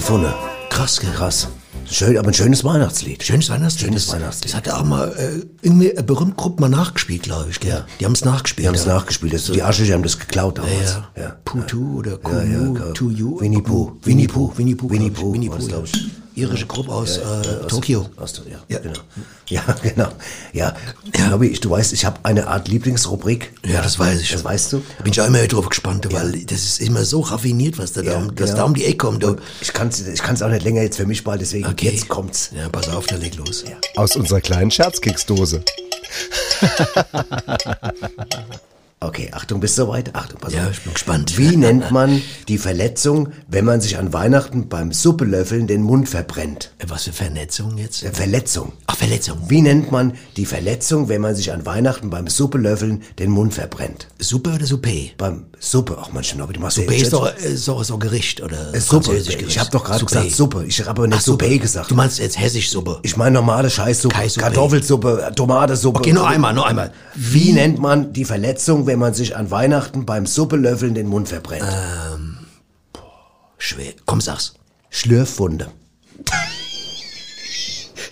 Gefunden. Krass? Krass. Schön, aber ein schönes Weihnachtslied. Schönes Weihnachtslied. Schönes das, Weihnachtslied. Das hat auch mal äh, irgendwie eine berühmte Gruppe mal nachgespielt, glaube ich. Gell? Ja. Die haben es nachgespielt. Die haben es ja. nachgespielt. Das, die Asche, die haben das geklaut Ja, damals. ja. Putu oder Ja, Kuyu, ja, To You. Winnie Pooh. Winnie Pooh. Winnie Pooh. Winnie. Pooh ja. ich. Irische Gruppe aus Ja, äh, äh, aus- Tokio. Aus, ja, Ja. genau. Ja, genau. Ja, Nobby, ich, du weißt, ich habe eine Art Lieblingsrubrik. Ja, das weiß ich. Das weißt du? Da bin ich auch immer drauf gespannt, weil das ist immer so raffiniert, was da, da, um- das genau. da um die Ecke kommt. Ich kann es ich kann's auch nicht länger jetzt für mich bald, deswegen Okay. jetzt kommt's. Ja, pass auf, dann leg los. Aus unserer kleinen Scherzkeksdose. Okay, Achtung, bist du soweit? Achtung, pass Ja, auf. ich bin gespannt. Wie nennt man die Verletzung, wenn man sich an Weihnachten beim Suppelöffeln den Mund verbrennt? Was für Vernetzung jetzt? Äh, Verletzung. Ach, Verletzung. Wie nennt man die Verletzung, wenn man sich an Weihnachten beim Suppelöffeln den Mund verbrennt? Suppe oder Suppe? Beim Suppe, ach Mensch, Nobby, du machst Suppe ja ist doch so, so Gericht oder Äh, Suppe. Gericht. Ich habe doch gerade gesagt Suppe. Ich habe aber nicht Ach, Suppe. Suppe gesagt. Du meinst jetzt hessisch Suppe. Ich meine normale Scheißsuppe. Kartoffelsuppe, Tomatensuppe. Okay, noch einmal, noch einmal. Wie nennt man die Verletzung, wenn man sich an Weihnachten beim Suppelöffeln den Mund verbrennt? Schwer. Komm, sag's. Schlürfwunde.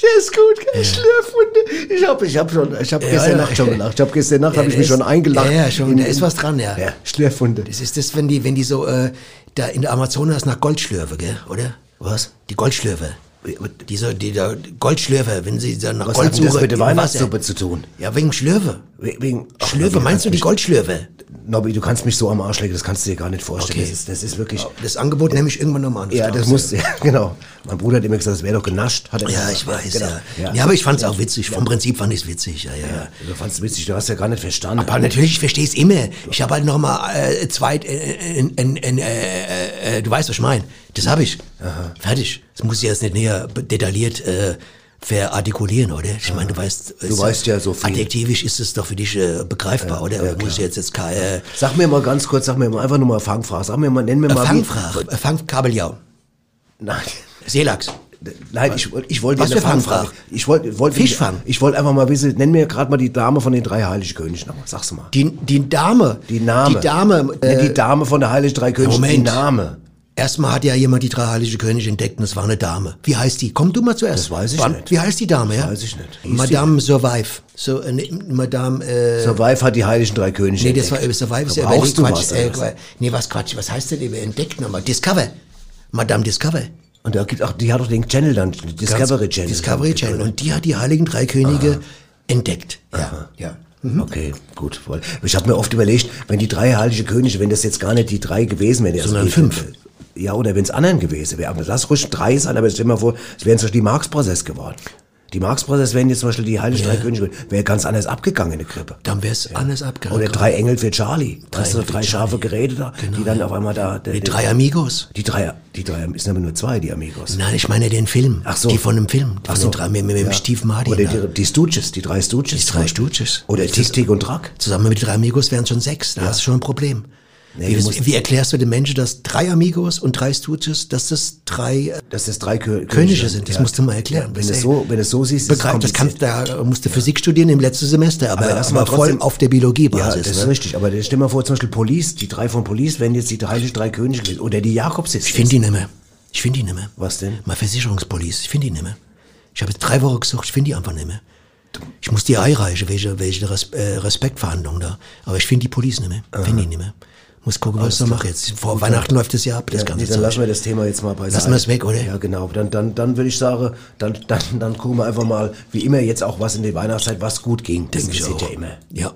Das ist gut, gell? Schlürfwunde. Ich habe ich hab schon, ich habe Ja, gestern ja. Nacht schon gelacht. Ich habe gestern Nacht Ja, habe ich mich ist- schon eingelacht. Ja, ja, schon. Da ist was dran, ja. Ja, Schlürfwunde. Das ist das, wenn die, wenn die so äh, da in der Amazonas nach Goldschlürfe, gell, oder? Was? Die Goldschlürfe. Die, so, die da Goldschlürfe, wenn sie da nach Was Gold hat denn das suchen mit der. Weihnachtssuppe zu tun? Ja, wegen Schlürfe. We- Wegen, ach, Schlürfe, Nobby, meinst du die Goldschlürfe? Nobby, du kannst mich so am Arsch legen, das kannst du dir gar nicht vorstellen. Okay. Das, ist, das ist wirklich... Das Angebot nehme ich irgendwann nochmal an. Ja, das muss, ja, genau. Mein Bruder hat immer gesagt, das wäre doch genascht. Hat er Ja, ich gesagt. weiß, Genau. ja. ja. aber ich fand's auch witzig. Vom Prinzip fand ich's witzig, ja, ja. Ja, du fandst witzig, du hast ja gar nicht verstanden. Aber natürlich, ich verstehe es immer. Ich habe halt noch mal äh, zweit, äh, äh, äh, äh, äh, äh, du weißt, was ich meine. Das habe ich. Fertig. Das muss ich jetzt nicht näher detailliert äh, verartikulieren, oder? Ich meine, du weißt, Du weißt ja so viel. Adjektivisch ist es doch für dich äh, begreifbar, oder? muss ich jetzt jetzt äh, Sag mir mal ganz kurz, sag mir mal einfach nur mal Fangfrage. Sag mir mal, nenn mir mal Fangfrage, äh, Fangkabeljau, Nein. Seelachs. Nein, ich, ich wollte Was eine Fangfrage? Ich wollte, wollte Fischfang. Ich wollte einfach mal wissen, nenn mir gerade mal die Dame von den drei Heiligen Königen nochmal. Sag's mal. Die, die Dame. Die Name. Die Dame. Ja, Äh, die Dame von der Heiligen Drei Königen. Moment. Die Name. Erstmal hat ja jemand die drei heilige Könige entdeckt und es war eine Dame. Wie heißt die? Komm du mal zuerst. Das weiß ich Wann- nicht. Wie heißt die Dame, ja? weiß ich nicht. Hieß Madame Survive. So, äh, ne, Madame, äh, Survive hat die Heiligen Drei Könige nee, das war, äh, Survive ist ja du Quatsch, was, äh, was? nee, was Quatsch, was heißt denn über entdeckt nochmal? Discover. Madame Discover. Und da gibt auch, die hat doch den Channel dann, Discovery Channel. Discovery Channel. Und die hat die heiligen drei Könige entdeckt. Ja, ja. Okay, gut. Ich habe mir oft überlegt, wenn die drei heilige Könige, wenn das jetzt gar nicht die drei gewesen wären, Sondern also, fünf. Ja, oder wenn es anderen gewesen wäre. Aber lass ruhig drei sein, aber stell dir mal vor, es wären zum Beispiel die Marx-Prozess geworden. Die Marx-Prozess wären jetzt zum Beispiel die heilige drei Könige, wäre ganz anders abgegangen in der Krippe. Dann wäre es anders abgegangen. Oder drei Engel für Charlie. Drei Weißt du, drei scharfe Geräte da, die dann auf einmal da... der- Die drei Amigos. Die drei, die drei, sind aber nur zwei, die Amigos. Nein, ich meine den Film. Ach so. Die von dem Film. Ach so. den drei, mit, mit dem Ja. Steve Martin. Oder die, die Stooges, die drei Stooges. Die drei Stooges. Oder Tick, Tick und Track. Zusammen mit drei Amigos wären schon sechs. Da hast du schon ein Problem. Nee, wie, musst- wie erklärst du den Menschen, dass drei Amigos und drei Stooges, dass das drei äh, Dass das drei Kö Könige sind? Das Ja. musst du mal erklären. Ja, wenn, Das, du ey, so, wenn du es so siehst, ist es Begreif, das kannst, da musst du Physik studieren im letzten Semester, aber, Aber lass mal voll auf der Ja, Biologiebasis. das ist ne? richtig. Aber stell mal vor, zum Beispiel Police, die drei von Police wären jetzt die heiligen drei Könige gewesen. Oder die Jakobsisten. Ich finde die nicht mehr. Ich finde die nicht mehr. Was denn? Mal Versicherungspolice. Ich finde die nicht mehr. Ich habe jetzt drei Wochen gesucht, ich finde die einfach nicht mehr. Ich muss die einreichen, welche, welche äh, Respektverhandlung da. Aber ich finde die Police nicht mehr. Finde die nicht mehr. Muss gucken, was ich da mache jetzt. Vor Weihnachten läuft das ja ab, das Ja, ganze nee, dann lassen wir das Thema jetzt mal beiseite. Lassen wir es weg, oder? Ja, genau. Dann, dann, dann würde ich sagen, dann, dann, dann gucken wir einfach mal, wie immer jetzt auch was in der Weihnachtszeit, was gut ging. Das auch. ja immer. Ja.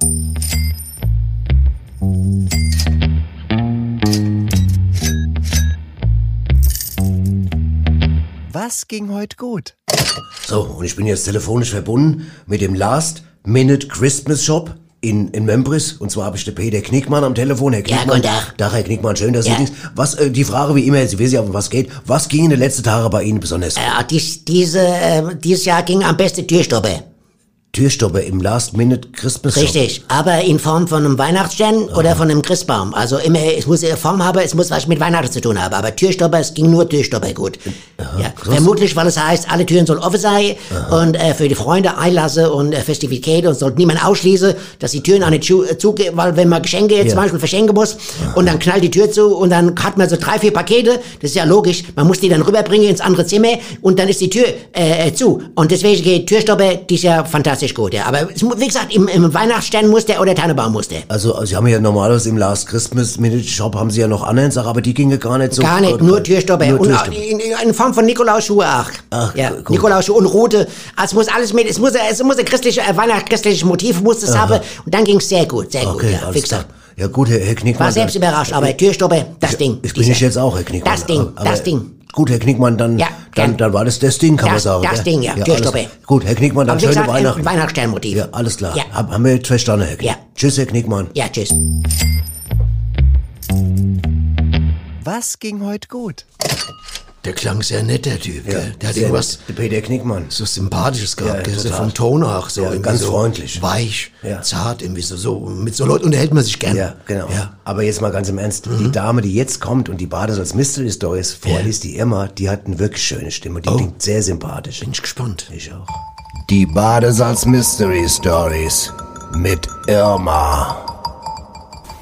Was ging heute gut? So, und ich bin jetzt telefonisch verbunden mit dem Last Minute Christmas Shop in, in Membris. Und zwar habe ich den Peter Knickmann am Telefon. Herr Ja, Knickmann. guten Tag. Tag, Herr Knickmann, schön, dass Ja. Sie dies. Was, äh, die Frage wie immer, Sie wissen ja, um was geht. Was ging in den letzten Tagen bei Ihnen besonders gut? Äh, dies, diese, äh, dieses Jahr ging am besten Türstopper. Türstopper im Last-Minute Christmas Shop. Richtig, aber in Form von einem Weihnachtsstern oder von einem Christbaum. Also immer, es muss eine Form haben, es muss was mit Weihnachten zu tun haben. Aber Türstopper, es ging nur Türstopper gut. ja, vermutlich, weil es heißt, alle Türen sollen offen sein und äh, für die Freunde Einlasse und äh, Festivitäten und sollte niemand ausschließen, dass die Türen auch nicht zu, äh, zugehen, weil wenn man Geschenke Ja. zum Beispiel verschenken muss und dann knallt die Tür zu und dann hat man so drei, vier Pakete, das ist ja logisch, man muss die dann rüberbringen ins andere Zimmer und dann ist die Tür äh, äh, zu. Und deswegen geht Türstopper, die ist ja fantastisch gut, ja. Aber es wie gesagt, im, im Weihnachtsstern muss der oder Tannenbaum muss der. Also, Sie haben ja normalerweise im Last Christmas Minute Shop haben Sie ja noch anderen Sachen, aber die gingen gar nicht so. Gar nicht, nur Türstopper. Nur und Türstopper. in, in, in Form von Nikolausschuhe auch. Ach, ja, gut. Nikolausschuhe und Rute. Also es muss alles mit, es muss, es muss ein christliches, äh, weihnachtschristliches Motiv muss es haben. Und dann ging's sehr gut, sehr Okay, gut, ja. Wie gesagt. Ja gut, Herr, Knickmann. War selbst überrascht, aber Türstopper, das Ding. Ich bin ich jetzt auch, Herr Knickmann. Das Ding, aber, das Ding. Gut, Herr Knickmann, dann, Ja, dann, dann war das das Ding, kann Das- man sagen. das gell? Ding, ja, alles- Türstopper. Gut, Herr Knickmann, dann schöne gesagt, Weihnachten. Weihnachtssternmotiv. Ja, alles klar. Ja. Hab, haben wir jetzt verstanden, Herr Knickmann. Ja. Tschüss, Herr Knickmann. Ja, tschüss. Was ging heute gut? Der klang sehr nett, der Typ. gell? Der hat irgendwas. Der Peter Knickmann. so Sympathisches gehabt. Ja, gell? so total. vom Ton auch so. Ja, irgendwie ganz so freundlich. Weich, Ja. zart, irgendwie so, so. Mit so Leuten unterhält man sich gern. Ja, genau. Ja. Mhm. Aber jetzt mal ganz im Ernst. Die Dame, die jetzt kommt und die Bades als Mystery Stories vorliest, die Irma, die hat eine wirklich schöne Stimme. Die Oh. klingt sehr sympathisch. Bin ich gespannt. Ich auch. Die Badesalz Mystery Stories mit Irma.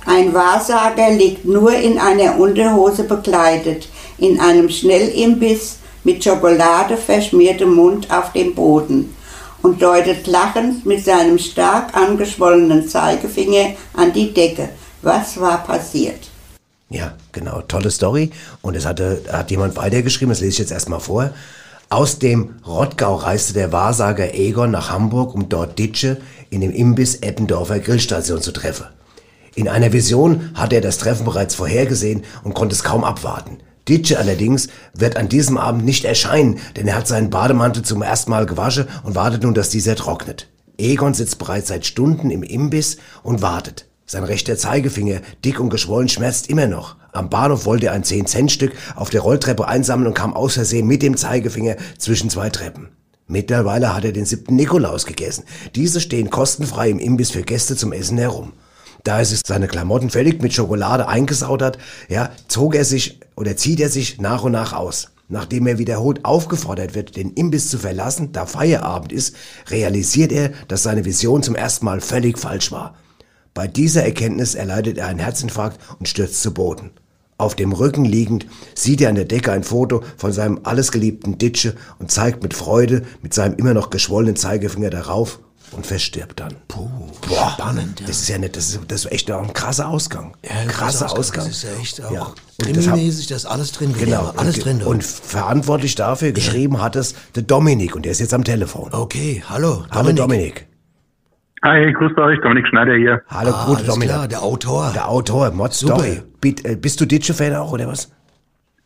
Ein Wahrsager liegt nur in einer Unterhose bekleidet, in einem Schnellimbiss mit Schokolade verschmiertem Mund auf dem Boden und deutet lachend mit seinem stark angeschwollenen Zeigefinger an die Decke. Was war passiert? Ja, genau. Tolle Story. Und es hatte, hat jemand weitergeschrieben, das lese ich jetzt erstmal vor. Aus dem Rottgau reiste der Wahrsager Egon nach Hamburg, um dort Ditsche in dem Imbiss Eppendorfer Grillstation zu treffen. In einer Vision hatte er das Treffen bereits vorhergesehen und konnte es kaum abwarten. Ditsche allerdings wird an diesem Abend nicht erscheinen, denn er hat seinen Bademantel zum ersten Mal gewaschen und wartet nun, dass dieser trocknet. Egon sitzt bereits seit Stunden im Imbiss und wartet. Sein rechter Zeigefinger, dick und geschwollen, schmerzt immer noch. Am Bahnhof wollte er ein 10-Cent-Stück auf der Rolltreppe einsammeln und kam aus Versehen mit dem Zeigefinger zwischen zwei Treppen. Mittlerweile hat er den siebten Nikolaus gegessen. Diese stehen kostenfrei im Imbiss für Gäste zum Essen herum. Da sich seine Klamotten völlig mit Schokolade eingesaut hat, ja, zog er sich oder zieht er sich nach und nach aus. Nachdem er wiederholt aufgefordert wird, den Imbiss zu verlassen, da Feierabend ist, realisiert er, dass seine Vision zum ersten Mal völlig falsch war. Bei dieser Erkenntnis erleidet er einen Herzinfarkt und stürzt zu Boden. Auf dem Rücken liegend sieht er an der Decke ein Foto von seinem allesgeliebten Ditsche und zeigt mit Freude mit seinem immer noch geschwollenen Zeigefinger darauf und verstirbt dann. Puh, Boah, spannend, ja. Das ist ja nicht, das ist, das ist echt auch ein krasser Ausgang. Ja, krasser Ausgang. Das ist ja echt auch Ja. Das krimimäßig, da ist alles drin. Genau, Genau, alles und, drin. du. Und verantwortlich dafür geschrieben hat es der Dominik und der ist jetzt am Telefon. okay, hallo, Hallo Dominik. Hi, grüßt euch, Dominik Schneider hier. Hallo, Ah, gut, Dominik. klar, der Autor. Der Autor, Mod Super. Story. Bist, äh, bist du Ditsche-Fan auch, oder was?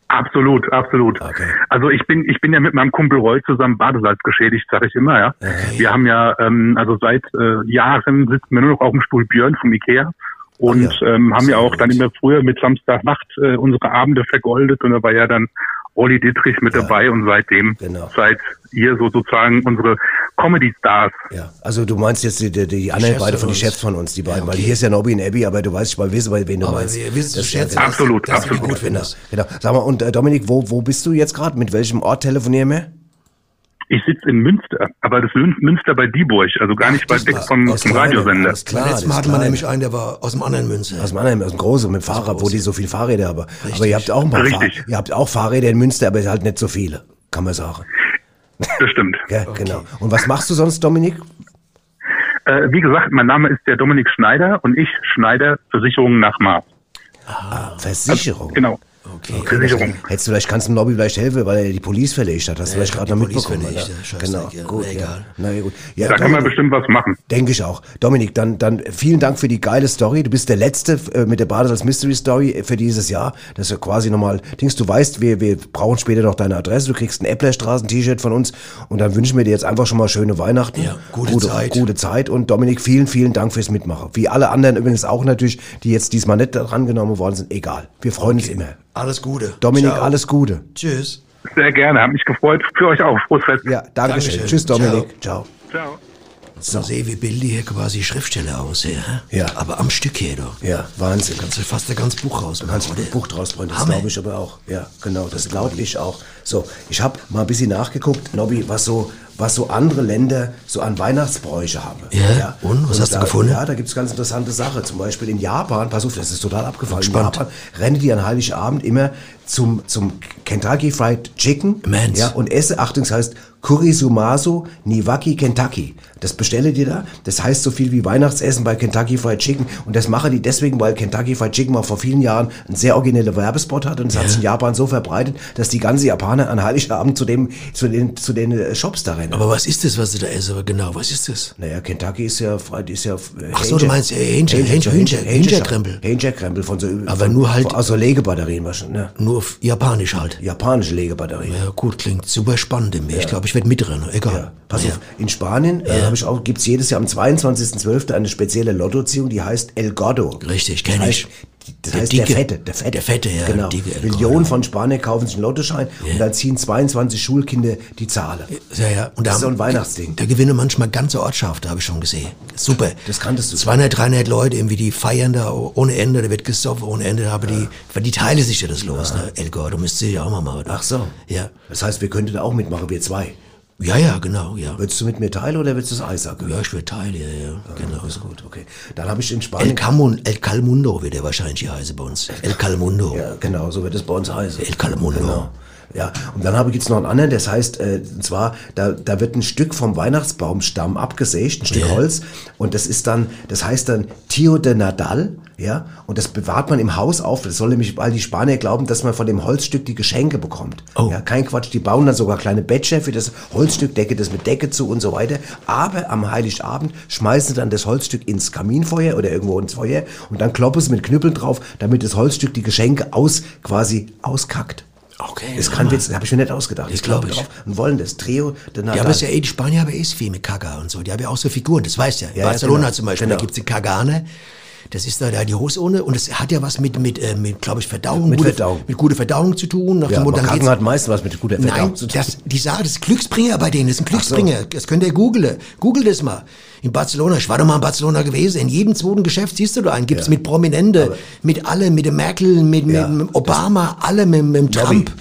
Absolut, absolut. Okay. Also ich bin, ich bin ja mit meinem Kumpel Roy zusammen Badesalz geschädigt, sage ich immer, ja. Wir haben ja, ähm, also seit äh, Jahren sitzen wir nur noch auf dem Stuhl Björn vom Ikea und Ach ja. ähm, haben ja Sehr auch dann gut. immer früher mit Samstagnacht äh, unsere Abende vergoldet und da war ja dann Olli Dittrich mit dabei und seitdem Genau. seid ihr so sozusagen unsere Comedy-Stars. Ja, also du meinst jetzt die, die, die anderen Chefs beide von uns. Chefs von uns, die beiden, Ja, weil okay. hier ist ja Nobby und Abby, aber du weißt, ich mal wissen, bei wen du Aber meinst. wir wissen Das- das- dass- Absolut, die absolut. gut Genau, genau. Sag mal, und äh, Dominik, wo, wo bist du jetzt gerade? Mit welchem Ort telefonieren wir? Ich sitze in Münster, aber das Mün- Münster bei Dieburg, also gar nicht weit weg vom, vom Kleine, Radiosender. alles klar, Letztes Mal hatten wir Kleine. nämlich einen, der war aus dem anderen Münze. Aus dem anderen, aus dem Großen, mit dem Fahrrad, wo die so viel Fahrräder haben. Aber ihr habt auch ein paar Richtig. Fahr ihr habt auch Fahrräder in Münster, aber halt nicht so viele, kann man sagen. Das stimmt. Gell, Genau. Und was machst du sonst, Dominik? Äh, wie gesagt, mein Name ist der Dominik Schneider und ich Schneider Versicherungen nach Maß. Ah, Versicherung. Genau. Okay, Versicherung. Hättest du vielleicht, kannst du dem Nobby vielleicht helfen, weil er die Police verlegt hat. Hast du Ja, vielleicht gerade noch Police mitbekommen. verlegt, ja, Genau, ja. gut, egal. Na gut. Da kann man Dominik, bestimmt was machen. Denke ich auch. Dominik, dann, dann vielen Dank für die geile Story. Du bist der Letzte äh, mit der Bades als Mystery Story für dieses Jahr. Das ist ja quasi nochmal, Dings, du weißt, wir, wir brauchen später noch deine Adresse. Du kriegst ein Äpplerstraßen-T-Shirt von uns und dann wünschen wir dir jetzt einfach schon mal schöne Weihnachten. Ja, gute gute Zeit. Gute Zeit und Dominik, vielen, vielen Dank fürs Mitmachen. Wie alle anderen übrigens auch natürlich, die jetzt diesmal nicht dran genommen worden sind. Egal. Wir freuen uns immer. Alles Gute. Dominik, Ciao. alles Gute. Tschüss. Sehr gerne, hat mich gefreut. Für euch auch. Frohes Fest. Ja, Dankeschön. Dankeschön. Tschüss, Dominik. Ciao. Ciao. So sehe, wie bilden die hier quasi Schriftsteller aussehen. Ja. Aber am Stück hier doch. Ja, Wahnsinn. Kannst du fast ein ganzes Buch raus. Du kannst ein Buch draus bringen, das glaube ich aber auch. Ja, genau, das glaube ich auch. So, ich habe mal ein bisschen nachgeguckt, Nobby, was so, was so andere Länder so an Weihnachtsbräuche haben. Ja, und? Was hast du da, gefunden? Ja, da gibt's ganz interessante Sachen. Zum Beispiel in Japan, pass auf, das ist total abgefallen. In Spannend. Japan rennen die an Heiligabend immer zum, zum Kentucky Fried Chicken. Mens. Ja, und esse, Achtung, es heißt Kurisumasu Niwaki Kentucky. Das bestelle die da. Das heißt so viel wie Weihnachtsessen bei Kentucky Fried Chicken. Und das machen die deswegen, weil Kentucky Fried Chicken mal vor vielen Jahren einen sehr originellen Werbespot hat. Und es hat sich in Japan so verbreitet, dass die ganze Japaner an Heiligabend zu, dem, zu, den, zu den äh, Shops da rennen. Aber was ist das, was du da isst? Aber genau, was ist das? Naja, Kentucky ist ja, frei- ist ja. Ach so, du meinst, äh, Hähnchen- Hähnchen- Hähnchen- Hähnchenkrempel. Hähnchenkrempel von so. Aber nur halt- also Legebatterien wahrscheinlich, ne? Nur auf Japanisch halt. Japanische Legebatterien. Ja, gut, klingt super spannend in mir. Ich glaube, ich werde mitrennen. Egal. Pass auf, in Spanien äh, hab ich auch, gibt's jedes Jahr am 22.12. eine spezielle Lottoziehung, die heißt El Gordo. Richtig, kenn das ich. Das Der heißt Dicke. der Fette, der Fette. Der Fette, ja, Genau. dicke Millionen von Spaniern kaufen sich einen Lottoschein und dann ziehen 22 Schulkinder die Zahle. Ja, ja. Und das da- ist so ein Weihnachtsding. Da gewinnen manchmal ganze Ortschaften, habe ich schon gesehen. Super. Das kanntest du. 200, 300 Leute, irgendwie, die feiern da ohne Ende, da wird gesoffen ohne Ende, aber die, weil die teilen sich ja das los, ne? El Gordo müsste ja auch mal machen. Ach so. Ja. Das heißt, wir könnten da auch mitmachen, wir zwei. Ja, ja, genau, ja. Würdest du mit mir teilen oder willst du das Eis sagen? Ja, ich will teilen, ja, ja. Genau. Ist gut, okay. Dann habe ich in El, Spanien... Camun, El Calmundo wird er wahrscheinlich hier heißen bei uns. El Calmundo. Ja, genau, so wird es bei uns heißen. El Calmundo. Genau. Ja, und dann habe ich jetzt noch einen anderen, das heißt, äh, und zwar, da, da wird ein Stück vom Weihnachtsbaumstamm abgesägt, ein Stück Ja. Holz, und das ist dann, das heißt dann Tio de Nadal, ja, und das bewahrt man im Haus auf, das soll nämlich, weil die Spanier glauben, dass man von dem Holzstück die Geschenke bekommt. Oh. Ja, kein Quatsch, die bauen dann sogar kleine Bettchen für das Holzstück, decke das mit Decke zu und so weiter, aber am Heiligabend schmeißen sie dann das Holzstück ins Kaminfeuer oder irgendwo ins Feuer und dann kloppen sie mit Knüppeln drauf, damit das Holzstück die Geschenke aus, quasi auskackt. Okay. Das kann das habe ich mir nicht ausgedacht. Das Ich glaube glaub ich. und wollen das. Trio Nadal. Ja, aber ist ja eh, die Spanier haben eh viel mit Kaga und so. Die haben ja auch so Figuren, das weißt ja. In Ja, ja, Barcelona genau. zum Beispiel, Genau. da gibt's die Kagane. Das ist da, da die Hose ohne und das hat ja was mit, mit, äh, mit glaube ich, Verdauung. Mit gute, Verdauung. Mit guter Verdauung zu tun. Nach ja, dem Motto, aber hat meistens was mit guter Verdauung Nein, zu tun. das, die Sache, das ist Glücksbringer bei denen, das ist ein Glücksbringer. Das könnt ihr googeln. Google das mal. In Barcelona, ich war doch mal in Barcelona gewesen, in jedem zweiten Geschäft siehst du da einen, gibt's mit Prominente, mit alle, mit der Merkel, mit, mit, Ja, mit Obama, alle mit, mit dem Trump.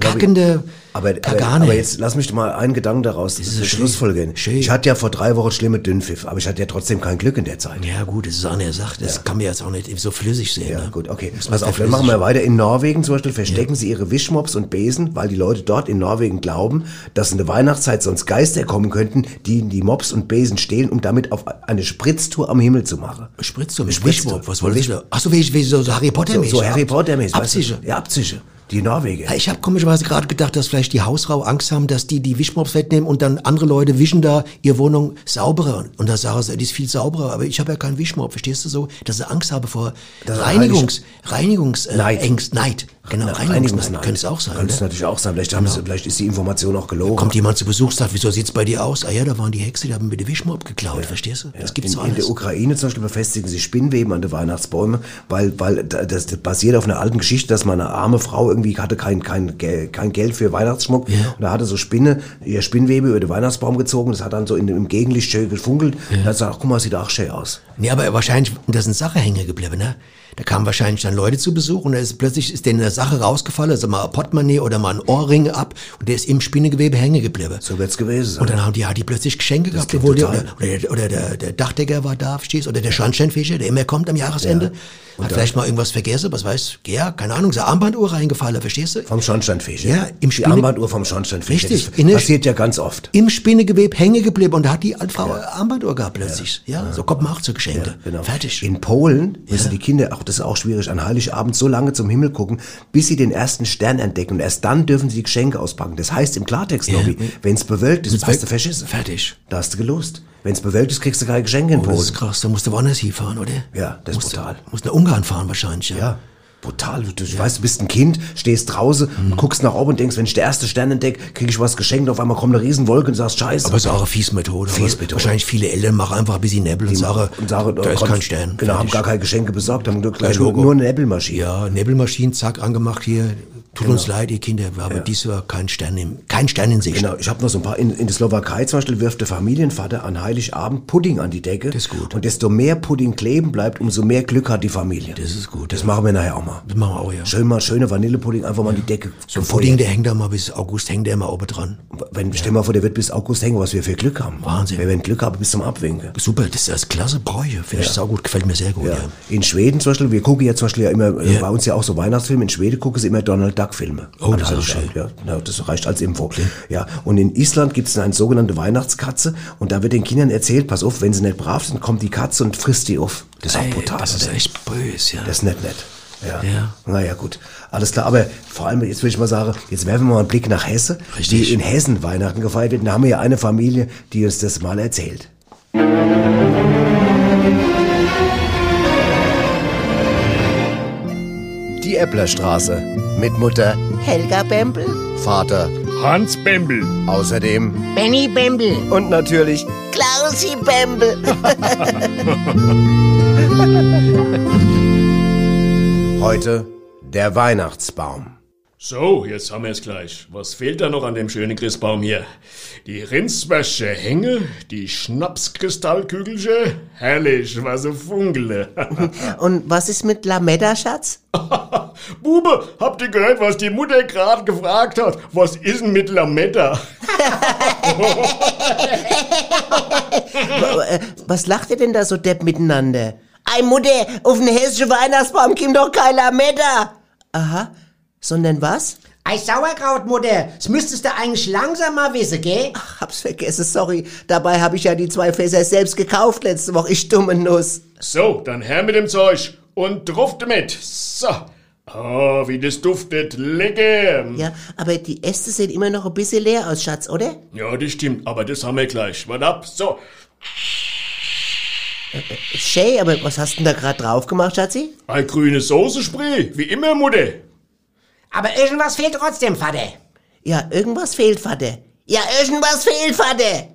Kackende Aber, Kagane. aber jetzt lass mich mal einen Gedanken daraus das ist. Schlussfolgern. Ich hatte ja vor drei Wochen schlimme Dünnpfiff, aber ich hatte ja trotzdem kein Glück in der Zeit. Ja gut, das ist auch eine Sache, das kann man jetzt auch nicht so flüssig sehen. Ja, ne? gut, okay. Pass auf, dann machen wir weiter. In Norwegen zum Beispiel verstecken sie ihre Wischmops und Besen, weil die Leute dort in Norwegen glauben, dass in der Weihnachtszeit sonst Geister kommen könnten, die die Mops und Besen stehlen, um damit auf eine Spritztour am Himmel zu machen. Spritztour mit. Wischmopp, was wollen da? Ach so, wie, wie so, so Harry Potter So, so Harry Potter mäßig. weißt du? Absicher. Ja, Absicher. Die Norweger. Ja, ich habe komischerweise gerade gedacht, dass vielleicht die Hausfrau Angst haben, dass die die Wischmops wegnehmen und dann andere Leute wischen da ihre Wohnung sauberer. Und da sagen sie, die ist viel sauberer, aber ich habe ja keinen Wischmopp, verstehst du so? Dass sie Angst habe vor Das Reinigungs, Reinigungs, äh, Neid. Ängst, Neid. Genau. Reinigungsneid. Könnte es auch sein, Könnte es ne? natürlich auch sein. Vielleicht, haben sie, vielleicht ist die Information auch gelogen. Kommt jemand zu Besuch, sagt, wieso sieht's bei dir aus? Ah ja, da waren die Hexe, die haben mir den Wischmopp geklaut, verstehst du? Das gibt's in, so in alles. der Ukraine zum Beispiel befestigen sie Spinnweben an den Weihnachtsbäumen, weil, weil da- das, das basiert auf einer alten Geschichte, dass mal eine arme Frau irgendwie hatte kein, kein, kein Geld für Weihnachtsschmuck. Und da hatte so Spinne, ihr Spinnwebe über den Weihnachtsbaum gezogen, das hat dann so in, im Gegenlicht schön gefunkelt. Und hat gesagt, ach, guck mal, sieht auch schön aus. Nee, aber wahrscheinlich, da sind Sachen hängen geblieben, ne? Da kamen wahrscheinlich dann Leute zu Besuch und da ist plötzlich ist denen eine Sache rausgefallen, also mal ein Portemonnaie oder mal ein Ohrring ab und der ist im Spinnegewebe hängen geblieben. So wird's gewesen sein. Und dann haben die, hat die plötzlich Geschenke gehabt, obwohl der, total. oder, oder, der, oder der, der Dachdecker war da, verstehst du? Oder der Schornsteinfeger, der immer kommt am Jahresende. Hat vielleicht mal irgendwas vergessen, was weiß, ja, keine Ahnung, so Armbanduhr reingefallen, verstehst du? Vom Schornsteinfeger. Ja, im Die Spinne- Armbanduhr vom Schornsteinfeger. Richtig. Das passiert ja ganz oft. Im Spinnegewebe hängen geblieben und da hat die Altfrau Armbanduhr gehabt plötzlich. Ja, so kommt man auch zu Geschenke. Genau. Fertig. In Polen müssen die Kinder, auch das ist auch schwierig, an Heiligabend so lange zum Himmel gucken, bis sie den ersten Stern entdecken. Und erst dann dürfen sie die Geschenke auspacken. Das heißt im Klartext, Nobby, wenn es bewölkt ist, hast du verschissen. Fertig. Da hast du gelost. Wenn es bewölkt ist, kriegst du keine Geschenke in Oh, Polen. das ist krass, da musst du woanders hinfahren, oder? Ja, das ist musst brutal. Du, musst nach Ungarn fahren wahrscheinlich, ja. Ja. Brutal. Du, du weißt, du bist ein Kind, stehst draußen Mhm. und guckst nach oben und denkst, wenn ich der erste Stern entdecke, kriege ich was geschenkt. Auf einmal kommt eine Riesenwolke und sagst, scheiße. Aber es ist auch eine Fiesmethode. Fiesmethode. Wahrscheinlich viele Eltern machen einfach ein bisschen Nebel und sagen, und sagen, da ist kein Stern. Genau, haben gar keine Geschenke besorgt, haben Kein nur, nur eine Nebelmaschine. Ja, Nebelmaschinen, zack, angemacht hier. Tut Genau. uns leid, ihr Kinder, wir haben dieses Jahr kein Stern, im, kein Stern in Sicht. Genau, ich habe noch so ein paar. In, in der Slowakei zum Beispiel wirft der Familienvater an Heiligabend Pudding an die Decke. Das ist gut. Und desto mehr Pudding kleben bleibt, umso mehr Glück hat die Familie. Das ist gut. Das machen wir nachher auch mal. Das machen wir auch, ja. Schön mal schöne Vanillepudding einfach mal an die Decke. So ein. Pudding, der hängt da mal bis August, hängt der mal oben dran. Wenn, stell mal vor, der wird bis August hängen, was wir für Glück haben. Wahnsinn. Wir werden Glück haben bis zum Abwinken. Super, das ist das klasse Bräuche. Finde ich Ja. saugut, gefällt mir sehr gut, ja. Ja. In Schweden zum Beispiel, wir gucken ja zum Beispiel ja immer, Ja. bei uns ja auch so Weihnachtsfilme, in Schweden gucken sie immer Donald Duck Filme. Oh, das ist schön. Ja, das reicht als Info. Ja. Und in Island gibt es eine sogenannte Weihnachtskatze und da wird den Kindern erzählt, pass auf, wenn sie nicht brav sind, kommt die Katze und frisst die auf. Das ist auch Ey, brutal. das ist echt böse, ja. Das ist nicht nett. Ja. Ja. Naja, gut. Alles klar. Aber vor allem, jetzt will ich mal sagen, jetzt werfen wir mal einen Blick nach Hesse, Richtig. wie in Hessen Weihnachten gefeiert wird. Und da haben wir ja eine Familie, die uns das mal erzählt. Die Epplerstraße. Mit Mutter Helga Bembel, Vater Hans Bembel. Außerdem Benny Bembel, und natürlich Klausi Bembel. heute der Weihnachtsbaum. So, jetzt haben wir es gleich. Was fehlt da noch an dem schönen Christbaum hier? Die Rindswäsche Hänge, die Schnapskristallkügelche, herrlich, was so funkele. Und was ist mit Lametta, Schatz? Bube, habt ihr gehört, was die Mutter gerade gefragt hat? Was ist denn mit Lametta? Was lacht ihr denn da so depp miteinander? Ei Mutter, auf den hessischen Weihnachtsbaum kommt doch kein Lametta. Aha, sondern was? Ei Sauerkraut, Mutter. Das müsstest du eigentlich langsam mal wissen, gell? Ach, hab's vergessen, sorry. Dabei habe ich ja die zwei Fässer selbst gekauft letzte Woche, ich dumme Nuss. So, dann her mit dem Zeug und drauf damit. So. Oh, wie das duftet. Lecker. Ja, aber die Äste sehen immer noch ein bisschen leer aus, Schatz, oder? Ja, das stimmt, aber das haben wir gleich. Warte ab. So. Shay, aber was hast du denn da gerade drauf gemacht, Schatzi? Ein grüne Soße-Spray, wie immer, Mutter. Aber irgendwas fehlt trotzdem, Vater. Ja, irgendwas fehlt, Vater. Ja, irgendwas fehlt, Vater.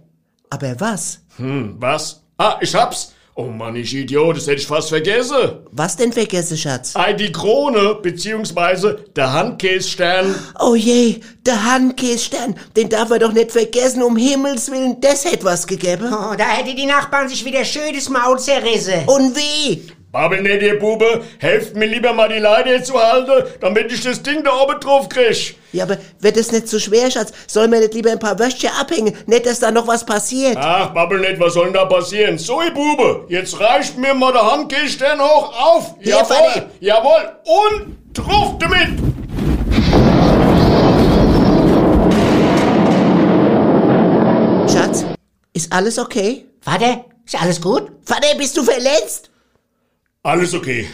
Aber was? Hm, was? Ah, ich hab's. Oh Mann, ich Idiot, das hätte ich fast vergessen. Was denn vergessen, Schatz? Ei, die Krone, beziehungsweise der Handkässtern. Oh je, der Handkässtern, den darf er doch nicht vergessen, um Himmels Willen, das hätte was gegeben. Oh, da hätte die Nachbarn sich wieder schön das Maul zerrissen. Und wie? Babbel nicht, ihr Bube. Helft mir lieber mal die Leiter zu halten, damit ich das Ding da oben drauf krieg. Ja, aber wird es nicht zu schwer, Schatz? Soll man nicht lieber ein paar Würstchen abhängen? Nicht, dass da noch was passiert. Ach, babbel nicht, was soll denn da passieren? So, ihr Bube, jetzt reicht mir mal der Handkässtern hoch auf. Hier, jawohl, Vater. jawohl. Und drauf damit. Schatz, ist alles okay? Vater, ist alles gut? Vater, bist du verletzt? Alles okay.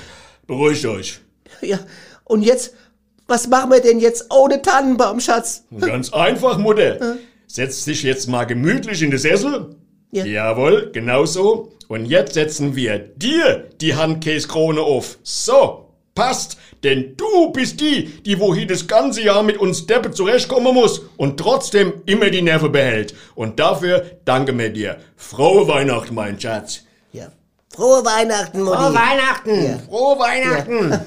Beruhigt euch. Ja, und jetzt, was machen wir denn jetzt ohne Tannenbaum, Schatz? Ganz einfach, Mutter. Setz dich jetzt mal gemütlich in den Sessel. Ja. Jawohl, genau so. Und jetzt setzen wir dir die Handkäskrone auf. So, passt. Denn du bist die, die wohin das ganze Jahr mit uns Deppe zurechtkommen muss und trotzdem immer die Nerven behält. Und dafür danke mir dir. Frohe Weihnachten, mein Schatz. Ja. Frohe Weihnachten, Mutti. Frohe Weihnachten. Ja. Frohe Weihnachten.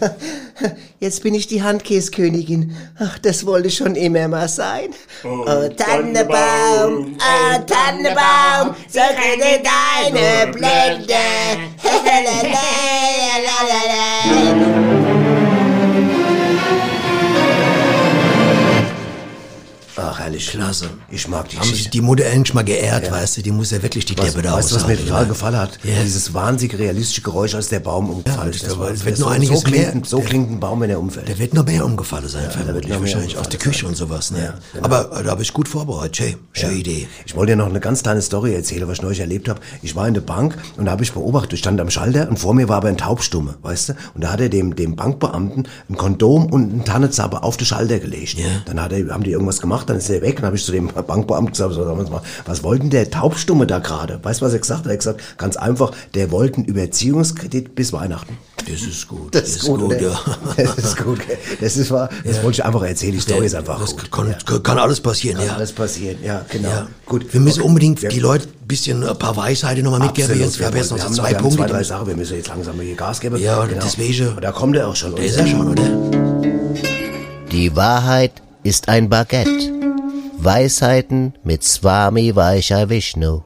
Jetzt bin ich die Handkäskönigin. Ach, das wollte schon immer mal sein. Oh, Tannenbaum, oh, Tannenbaum, sorge deine Blende. herrlich. Klasse. Ich mag die Haben sich die Mutter endlich mal geehrt, weißt du? Die muss ja wirklich die Was, Deppe da weißt du, was mir total gefallen hat? Ja. Dieses wahnsinnig realistische Geräusch, als der Baum umgefallen ist. das war- wird so, einiges so klingt, mehr- So klingt ein Baum, wenn er umfällt. Der wird noch mehr umgefallen sein, vermutlich. Wahrscheinlich aus der Küche und sowas, ne? Ja, genau. Aber äh, da habe ich gut vorbereitet. Schön, schöne Idee. Ich wollte dir noch eine ganz kleine Story erzählen, was ich neulich erlebt habe. Ich war in der Bank und da habe ich beobachtet, ich stand am Schalter und vor mir war aber ein Taubstumme, weißt du? Und da hat er dem, dem Bankbeamten ein Kondom und einen Tannenzapper auf den Schalter gelegt. Dann hat er, haben die irgendwas gemacht, dann ist der weg. Dann habe ich zu dem Bankbeamten gesagt, so, sagen wir mal, was wollten der Taubstumme da gerade? Weißt du, was er gesagt hat? Er hat gesagt, ganz einfach, der wollte einen Überziehungskredit bis Weihnachten. Das ist gut. Das ist gut, oder? ja. Das ist gut. Das ist wahr. Das wollte ich einfach erzählen. Die Story ist einfach das gut. kann, kann alles passieren, Kann ja. alles passieren. Ja, genau. Ja. Gut. Wir müssen Okay. unbedingt Ja. die Leute ein bisschen ein paar Weisheiten nochmal mitgeben. Jetzt, wir haben jetzt noch so zwei Punkte. Zwei, drei Sachen. Wir müssen jetzt langsam hier Gas geben. Genau. Ja, deswegen- Und da kommt er auch schon. Da ist er schon, oder? Die Wahrheit ist ein Baguette. Weisheiten mit Swami Vaishya Vishnu.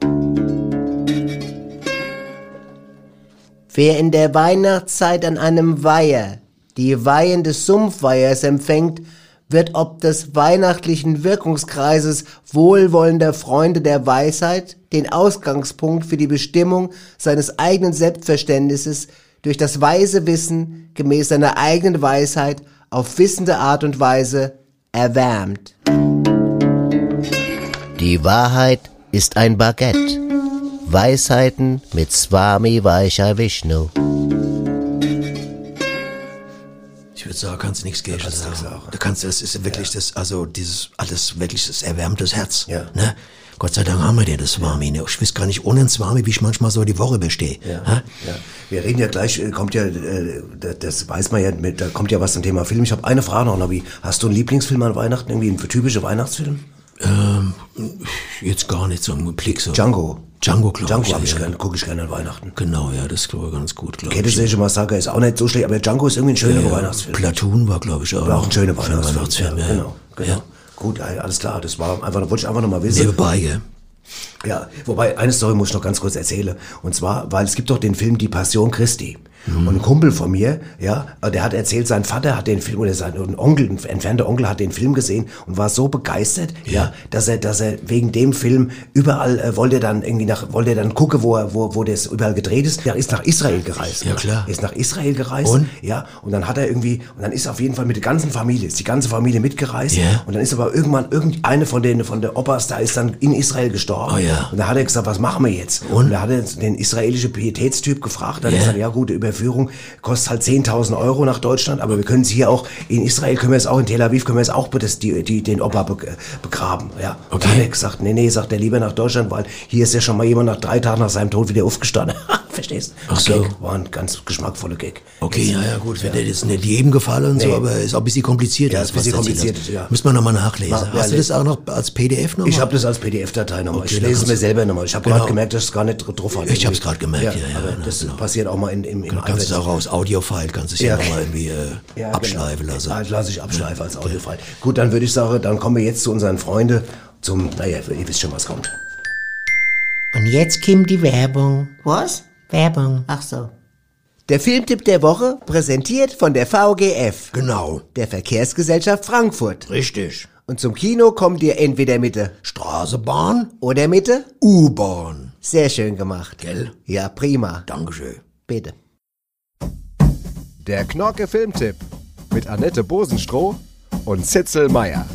Wer in der Weihnachtszeit an einem Weiher die Weihen des Sumpfweihers empfängt, wird ob des weihnachtlichen Wirkungskreises wohlwollender Freunde der Weisheit den Ausgangspunkt für die Bestimmung seines eigenen Selbstverständnisses durch das weise Wissen gemäß seiner eigenen Weisheit auf wissende Art und Weise erwärmt. Die Wahrheit ist ein Baguette. Weisheiten mit Swami Vaishya Vishnu. Ich würde sagen, kannst du nichts gegen sagen. Du kannst, das ist wirklich das, also dieses, alles wirklich das erwärmt das Herz. Ja. Ne? Gott sei Dank haben wir den, das Swami. Ne? Ich weiß gar nicht ohne den Swami, wie ich manchmal so die Woche bestehe. Ja, Ha? ja. Wir reden ja gleich, äh, kommt ja, äh, das- weiß man ja, mit, da kommt ja was zum Thema Film. Ich habe eine Frage noch, Nobby. Hast du einen Lieblingsfilm an Weihnachten, irgendwie einen typischer Weihnachtsfilm? Ähm, jetzt gar nicht so im Blick so. Django. Django, glaube Django ich. hab ich ja. gerne, gucke ich gerne an Weihnachten. Genau, ja, das glaube ich ganz gut, glaube ich. Kettische Massaker ist auch nicht so schlecht, aber Django ist irgendwie ein schöner Ja, Weihnachtsfilm. Platoon war, glaube ich, auch, War auch ein schöner Weihnachtsfilm. Weihnachtsfilm, ja, ja. Genau, genau. Ja. Gut, alles klar. Das war einfach, wollte ich einfach noch mal wissen. Nebenbei, gell? Ja, wobei, eine Story muss ich noch ganz kurz erzählen. Und zwar, weil es gibt doch den Film Die Passion Christi. Mhm. Und ein Kumpel von mir, ja, der hat erzählt, sein Vater hat den Film, oder sein ein Onkel, ein entfernter Onkel hat den Film gesehen und war so begeistert, ja, dass er, dass er wegen dem Film überall, äh, wollte er dann irgendwie nach, wollte er dann gucken, wo er, wo, wo das überall gedreht ist. Er ist nach Israel gereist. Ja, klar. Er ist nach Israel gereist. Und? Ja, und dann hat er irgendwie, und dann ist er auf jeden Fall mit der ganzen Familie, ist die ganze Familie mitgereist. Ja. Und dann ist aber irgendwann irgendeine von den, von der Opas, da ist dann in Israel gestorben. Oh ja. Und da hat er gesagt, was machen wir jetzt? Und, da hat er den israelischen Pietätstyp gefragt. Da hat Ja. er gesagt, ja gut, die Überführung kostet halt 10.000 Euro nach Deutschland, aber wir können es hier auch, in Israel können wir es auch, in Tel Aviv können wir es auch das, die, die, den Opa be, begraben. Ja. Hat er gesagt, nee, nee, sagt er lieber nach Deutschland, weil hier ist ja schon mal jemand nach drei Tagen nach seinem Tod wieder aufgestanden. Verstehst? Ach so. Gag. War ein ganz geschmackvoller Gag. Okay, ja, ja, gut. Ja. das nicht jedem gefallen und so, Nee. aber ist auch ein bisschen kompliziert. Ja, ist ein bisschen du kompliziert, ja. Müssen wir nochmal nachlesen. Mach- ja, Hast du das auch noch als PDF nochmal? Ich habe das als PDF-Datei nochmal. Okay, ich lese es mir du- selber nochmal. Ich habe Genau. gerade gemerkt, dass es gar nicht dr- drauf hat. Ich hab's gerade gemerkt, ja, ja, aber genau, das genau. passiert auch mal in, im, im Dann kannst du es auch aus Audio-File, kannst du es ja, Ja. nochmal irgendwie äh, Ja, abschleifen genau. lassen. Ah, lasse ich abschleifen als Audiofile. Gut, dann würde ich sagen, dann kommen wir jetzt zu unseren Freunden zum, naja, ihr wisst schon, was kommt. Und jetzt kommt die Werbung. Was? Werbung. Ach so. Der Filmtipp der Woche, präsentiert von der VGF. Genau. Der Verkehrsgesellschaft Frankfurt. Richtig. Und zum Kino kommt ihr entweder mit der Straßenbahn, oder mit der U-Bahn. Sehr schön gemacht. Gell? Ja, prima. Dankeschön. Bitte. Der Knorke Filmtipp mit Annette Bosenstroh und Zitzel Meier.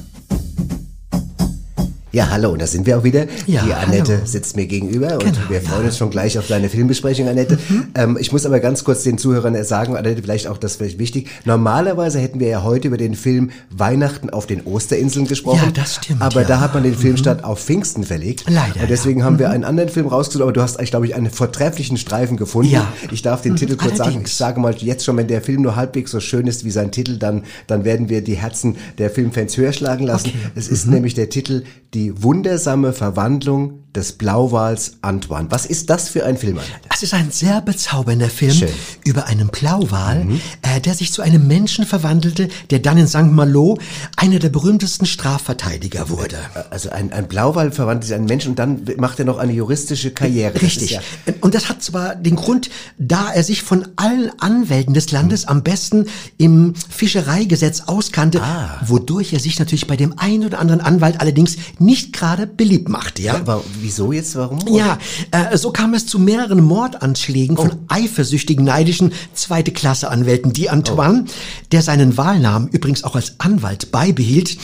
Ja, hallo, da sind wir auch wieder. Ja, die Annette hallo. sitzt mir gegenüber und Genau, wir freuen ja. uns schon gleich auf deine Filmbesprechung, Annette. Mhm. Ähm, ich muss aber ganz kurz den Zuhörern sagen, Annette, vielleicht auch das vielleicht wichtig. Normalerweise hätten wir ja heute über den Film Weihnachten auf den Osterinseln gesprochen. Ja, das stimmt, Aber ja. da hat man den Film statt auf Pfingsten verlegt. Leider, Und deswegen haben wir Mhm. einen anderen Film rausgesucht, aber du hast, glaube ich, einen vortrefflichen Streifen gefunden. Ja. Ich darf den Titel kurz sagen. Allerdings. Ich sage mal jetzt schon, wenn der Film nur halbwegs so schön ist wie sein Titel, dann, dann werden wir die Herzen der Filmfans höher schlagen lassen. Okay. Es ist nämlich der Titel Die wundersame Verwandlung des Blauwals Antoine. Was ist das für ein Film? Es ist ein sehr bezaubernder Film Schön. Mhm. über einen Blauwal, äh, der sich zu einem Menschen verwandelte, der dann in St. Malo einer der berühmtesten Strafverteidiger wurde. Also ein, ein Blauwal verwandelt sich in einen Menschen und dann macht er noch eine juristische Karriere. Das Richtig. ist ja- Und das hat zwar den Grund, da er sich von allen Anwälten des Landes am besten im Fischereigesetz auskannte, Ah. wodurch er sich natürlich bei dem einen oder anderen Anwalt allerdings nicht gerade beliebt machte. Ja? Aber wieso jetzt? Warum? Ja, äh, so kam es zu mehreren Mordanschlägen von eifersüchtigen, neidischen zweite Klasse Anwälten, die Antoine, der seinen Wahlnamen übrigens auch als Anwalt beibehielt,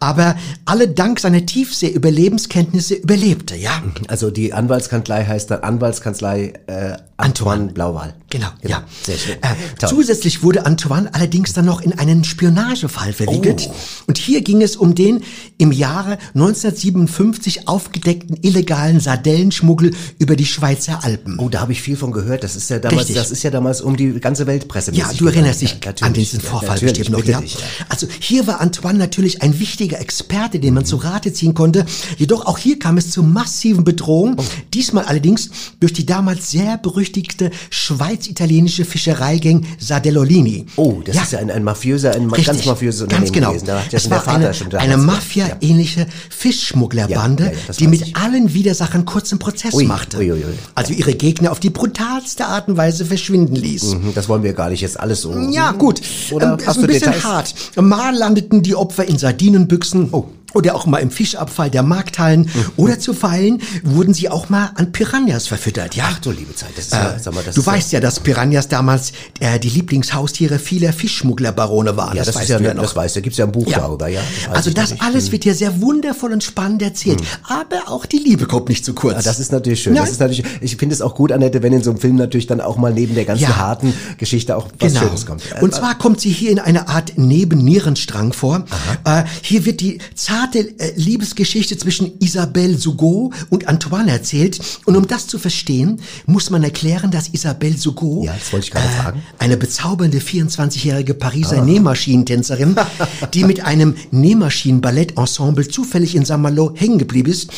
aber alle dank seiner Tiefsee Überlebenskenntnisse überlebte, ja. Also die Anwaltskanzlei heißt dann Anwaltskanzlei äh, Antoine Blauwal. Genau, ja. Sehr schön. Äh, zusätzlich wurde Antoine allerdings dann noch in einen Spionagefall verwickelt. Oh. Und hier ging es um den im Jahre 1957 aufgedeckten illegalen Sardellenschmuggel über die Schweizer Alpen. Oh, da habe ich viel von gehört. Das ist ja damals, Richtig. das ist ja damals um die ganze Weltpresse. Ja, du erinnerst dich an diesen Vorfall bestimmt noch, ja? Dich, ja. Also hier war Antoine natürlich ein wichtiger Experte, den man zu Rate ziehen konnte. Jedoch auch hier kam es zu massiven Bedrohungen. Oh. Diesmal allerdings durch die damals sehr berüchtigte schweiz-italienische Fischereigang Sardellolini. Oh, das ist ja ein, ein mafiöser, ein Richtig, ganz mafiöses Unternehmen ganz genau. gewesen. Da ja es war eine, eine Mafia-ähnliche Fischschmugglerbande, Ja, ja, ja, die mit ich. Widersachern kurzen Prozess Ui, machte. ui, ui. Also ihre Gegner auf die brutalste Art und Weise verschwinden ließ. Mhm, Das wollen wir gar nicht jetzt alles so. Ja, gut. Oder ähm, ist hast ein du bisschen Details? hart. Mal landeten die Opfer in Sardinenbüchsen. Oh. Oder auch mal im Fischabfall der Markthallen. Oder zuweilen wurden sie auch mal an Piranhas verfüttert, ja? Ach du liebe Zeit, das ist ja, Äh, sag mal, das du weißt ja, dass Piranhas damals äh, die Lieblingshaustiere vieler Fischschmugglerbarone waren. Ja, das, weißt ist ja, du ja noch. das weißt du. Da gibt's ja ein Buch Ja. darüber, ja. weiß Also das alles Mhm. wird hier sehr wundervoll und spannend erzählt. Aber auch die Liebe kommt nicht zu kurz. Ja, das ist natürlich schön. Nein. Das ist natürlich, ich finde es auch gut, Annette, wenn in so einem Film natürlich dann auch mal neben der ganzen Ja. harten Geschichte auch was Genau. Schönes kommt. Und Äh, zwar kommt sie hier in eine Art Nebennierenstrang vor. Äh, hier wird die zarte äh, Liebesgeschichte zwischen Isabelle Sugot und Antoine erzählt. Und um das zu verstehen, muss man erklären, dass Isabelle Sugot, Ja, fragen. eine bezaubernde 24-jährige Pariser Ah. Nähmaschinentänzerin, die mit einem Nähmaschinen-Ballett-Ensemble zufällig in Saint-Malo hängen geblieben ist.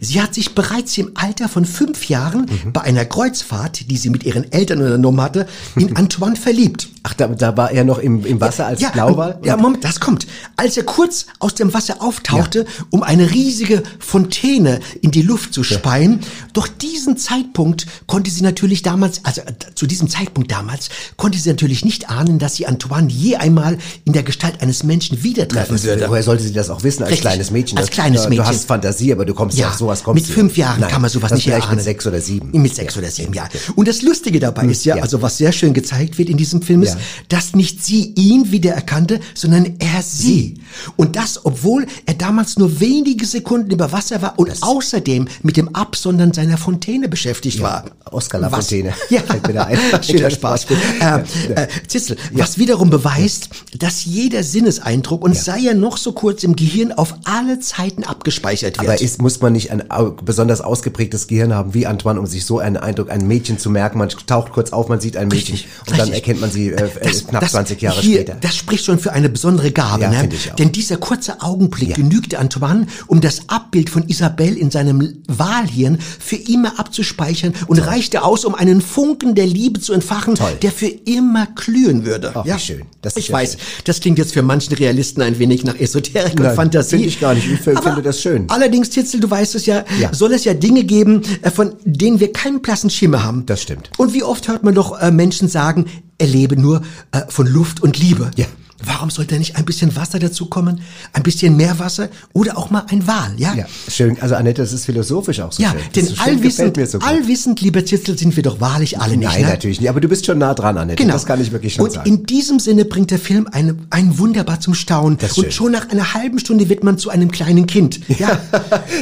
Sie hat sich bereits im Alter von fünf Jahren Mhm. bei einer Kreuzfahrt, die sie mit ihren Eltern unternommen hatte, in Antoine verliebt. Ach, da, da war er noch im, im Wasser als ja, Blauwal? Ja, Moment, das kommt. Als er kurz aus dem Wasser auftauchte, um eine riesige Fontäne in die Luft zu speien, doch diesen Zeitpunkt konnte sie natürlich damals, also äh, zu diesem Zeitpunkt damals, konnte sie natürlich nicht ahnen, dass sie Antoine je einmal in der Gestalt eines Menschen wieder treffen würde. woher sollte sie das auch wissen als Richtig, kleines Mädchen? als Das- kleines Mädchen. Du hast Fantasie, aber du kommst ja, Ja, auf sowas kommst mit fünf Jahren Nein, kann man sowas das nicht erahnen. mit sechs oder sieben. Mit sechs oder sieben, ja. Und das Lustige dabei ist ja, ja. also was sehr schön gezeigt wird in diesem Film ist, Ja. dass nicht sie ihn wiedererkannte, sondern er sie. Und das, obwohl er damals nur wenige Sekunden über Wasser war und außerdem mit dem Absondern seiner Fontäne beschäftigt war. Oscar Was- Lafontaine. Ja, Fällt mir da ein. schöner Spaß. äh, äh, Zitzel, was wiederum beweist, dass jeder Sinneseindruck, und sei er noch so kurz im Gehirn, auf alle Zeiten abgespeichert wird. Aber ist, muss man nicht ein besonders ausgeprägtes Gehirn haben wie Antoine, um sich so einen Eindruck, ein Mädchen zu merken? Man taucht kurz auf, man sieht ein Mädchen Richtig, und dann richtig. erkennt man sie äh, äh, knapp 20 Jahre hier, später. Das spricht schon für eine besondere Gabe, Ja, ne? finde ich auch. Denn dieser kurze Augenblick genügte Antoine, um das Abbild von Isabelle in seinem Wahlhirn für immer abzuspeichern und reichte aus, um einen Funken der Liebe zu entfachen, der für immer glühen würde. Ach, wie schön. Das ich ja weiß, schön. das klingt jetzt für manchen Realisten ein wenig nach Esoterik und Nein, Fantasie. finde ich gar nicht. Ich f- Aber finde das schön. Allerdings, Titzel, du weißt es ja, Ja. soll es ja Dinge geben, äh, von denen wir keinen blassen Schimmer haben. Das stimmt. Und wie oft hört man doch äh, Menschen sagen, er lebe nur äh, von Luft und Liebe. Ja. Warum sollte nicht ein bisschen Wasser dazukommen? Ein bisschen Meerwasser oder auch mal ein Wal, ja? Ja, schön. Also Annette, das ist philosophisch auch so Ja, schön. Das denn so allwissend, so allwissend, lieber Zitzel, sind wir doch wahrlich alle nicht. Nein, ne? natürlich nicht. Aber du bist schon nah dran, Annette. Genau. Das kann ich wirklich schon und sagen. in diesem Sinne bringt der Film eine, einen wunderbar zum Staunen. Das ist und schön. schon nach einer halben Stunde wird man zu einem kleinen Kind. Ja.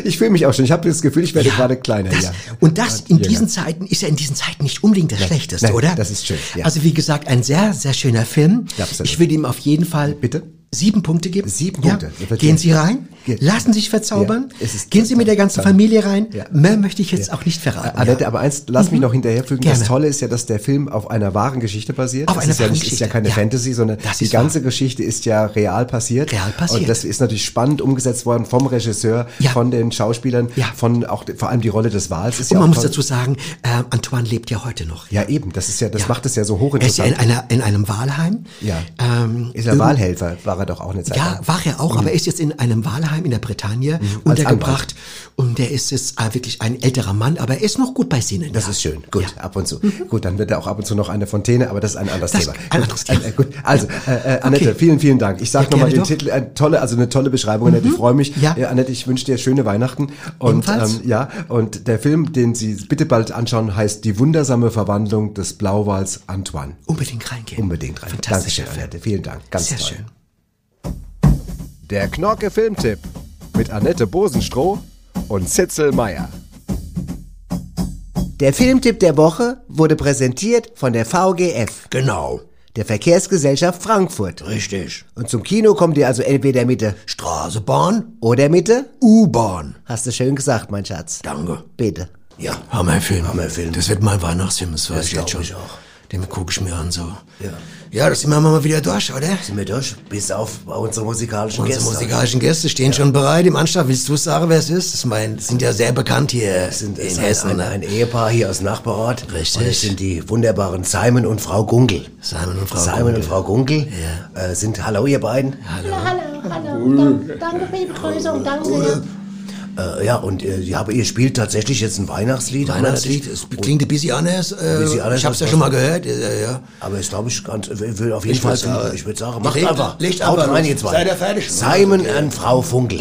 ich fühle mich auch schon. Ich habe das Gefühl, ich werde gerade kleiner. Das, ja. Und das in diesen Zeiten ist ja in diesen Zeiten nicht unbedingt das Nein, Schlechteste, nein, oder? das ist schön, ja. Also wie gesagt, ein sehr, sehr schöner Film. Ja, absolut. ich würde ihm auf jeden Fall Bitte? Sieben Punkte geben. Sieben Ja. Punkte. Gehen. Sie rein, lassen Sie sich verzaubern, Ja, gehen Sie mit der ganzen. Familie rein. Ja. Mehr möchte ich jetzt auch nicht verraten. Annette, ja. aber eins, lass mich Mhm. noch hinterherfügen. Gerne. Das Tolle ist ja, dass der Film auf einer wahren Geschichte basiert. Auf das einer ist ja wahren nicht, ist ja keine ja. Fantasy, sondern die ganze Geschichte ist ja real passiert. Real passiert. Und das ist natürlich spannend umgesetzt worden vom Regisseur, Ja. von den Schauspielern, Ja. von auch vor allem die Rolle des Wals ist Und ja man muss toll. dazu sagen, äh, Antoine lebt ja heute noch. Ja, eben. Das ist ja, das Ja. macht es ja so Er ist ja in, hochinteressant. einer, in einem Wahlheim. Ja. Ähm, ist er Wahlhelfer, war er doch auch eine Zeit Ja, lang. war er auch, aber er ist jetzt in einem Wahlheim in der Bretagne untergebracht. Und der ist jetzt äh, wirklich ein älterer Mann, aber er ist noch gut bei Sinnen. Das ja. ist schön. Gut, ab und zu. Gut, dann wird er auch ab und zu noch eine Fontäne, aber das ist ein anderes Das- Thema. ein anderes Thema. Äh, äh, gut, also, äh, äh, Annette, Okay. vielen, vielen Dank. Ich sag Ja, nochmal den doch. Titel, äh, tolle, also eine tolle Beschreibung, Annette, ich freue mich. Ja. Äh, Annette, ich wünsche dir schöne Weihnachten. Und, ähm, ja, und der Film, den Sie bitte bald anschauen, heißt Die wundersame Verwandlung des Blauwals Antoine. Unbedingt reingehen. Unbedingt rein. Fantastischer Dankeschön, Film. Annette. Vielen Dank. Ganz Sehr toll. schön. Der Knorke Filmtipp mit Annette Bosenstroh und Zitzel Meier. Der Filmtipp der Woche wurde präsentiert von der VGF. Genau. Der Verkehrsgesellschaft Frankfurt. Richtig. Und zum Kino kommt ihr also entweder mit der Straßenbahn oder mit der U-Bahn. Hast du schön gesagt, mein Schatz. Danke. Bitte. Ja, Hammerfilm. Hammerfilm. Das wird mein Weihnachtsfilm, das weiß Das ich jetzt schon. ich auch. Den gucke ich mir an so. Ja. Ja, das sind wir mal wieder durch, oder? Sind wir durch? Bis auf unsere musikalischen Unsere Gäste. musikalischen Gäste stehen schon bereit im Anstalt. Willst du sagen, wer es ist? Das mein, sind ja sehr bekannt hier sind in es Hessen. ein, ne? ein, ein Ehepaar hier aus dem Nachbarort. Richtig. Und es sind die wunderbaren Simon und Frau Gunkel. Simon und Frau Simon Gunkel. und Frau Gunkel äh, sind, hallo ihr beiden. Hallo, hallo. Dank, danke für die Begrüßung, danke. Äh, ja, und äh, ihr, habt- ihr spielt tatsächlich jetzt ein Weihnachtslied. Weihnachtslied, es klingt ein bisschen anders. Äh, bisschen anders ich hab's ja schon mal gehört. Ja, ja. Aber ist, glaube ich, ganz, ich will auf jeden Ich Fall, sagen, ich würde sagen, macht einfach. legt Haut rein, ihr zwei. Seid ihr fertig? Simon und Frau Funkel.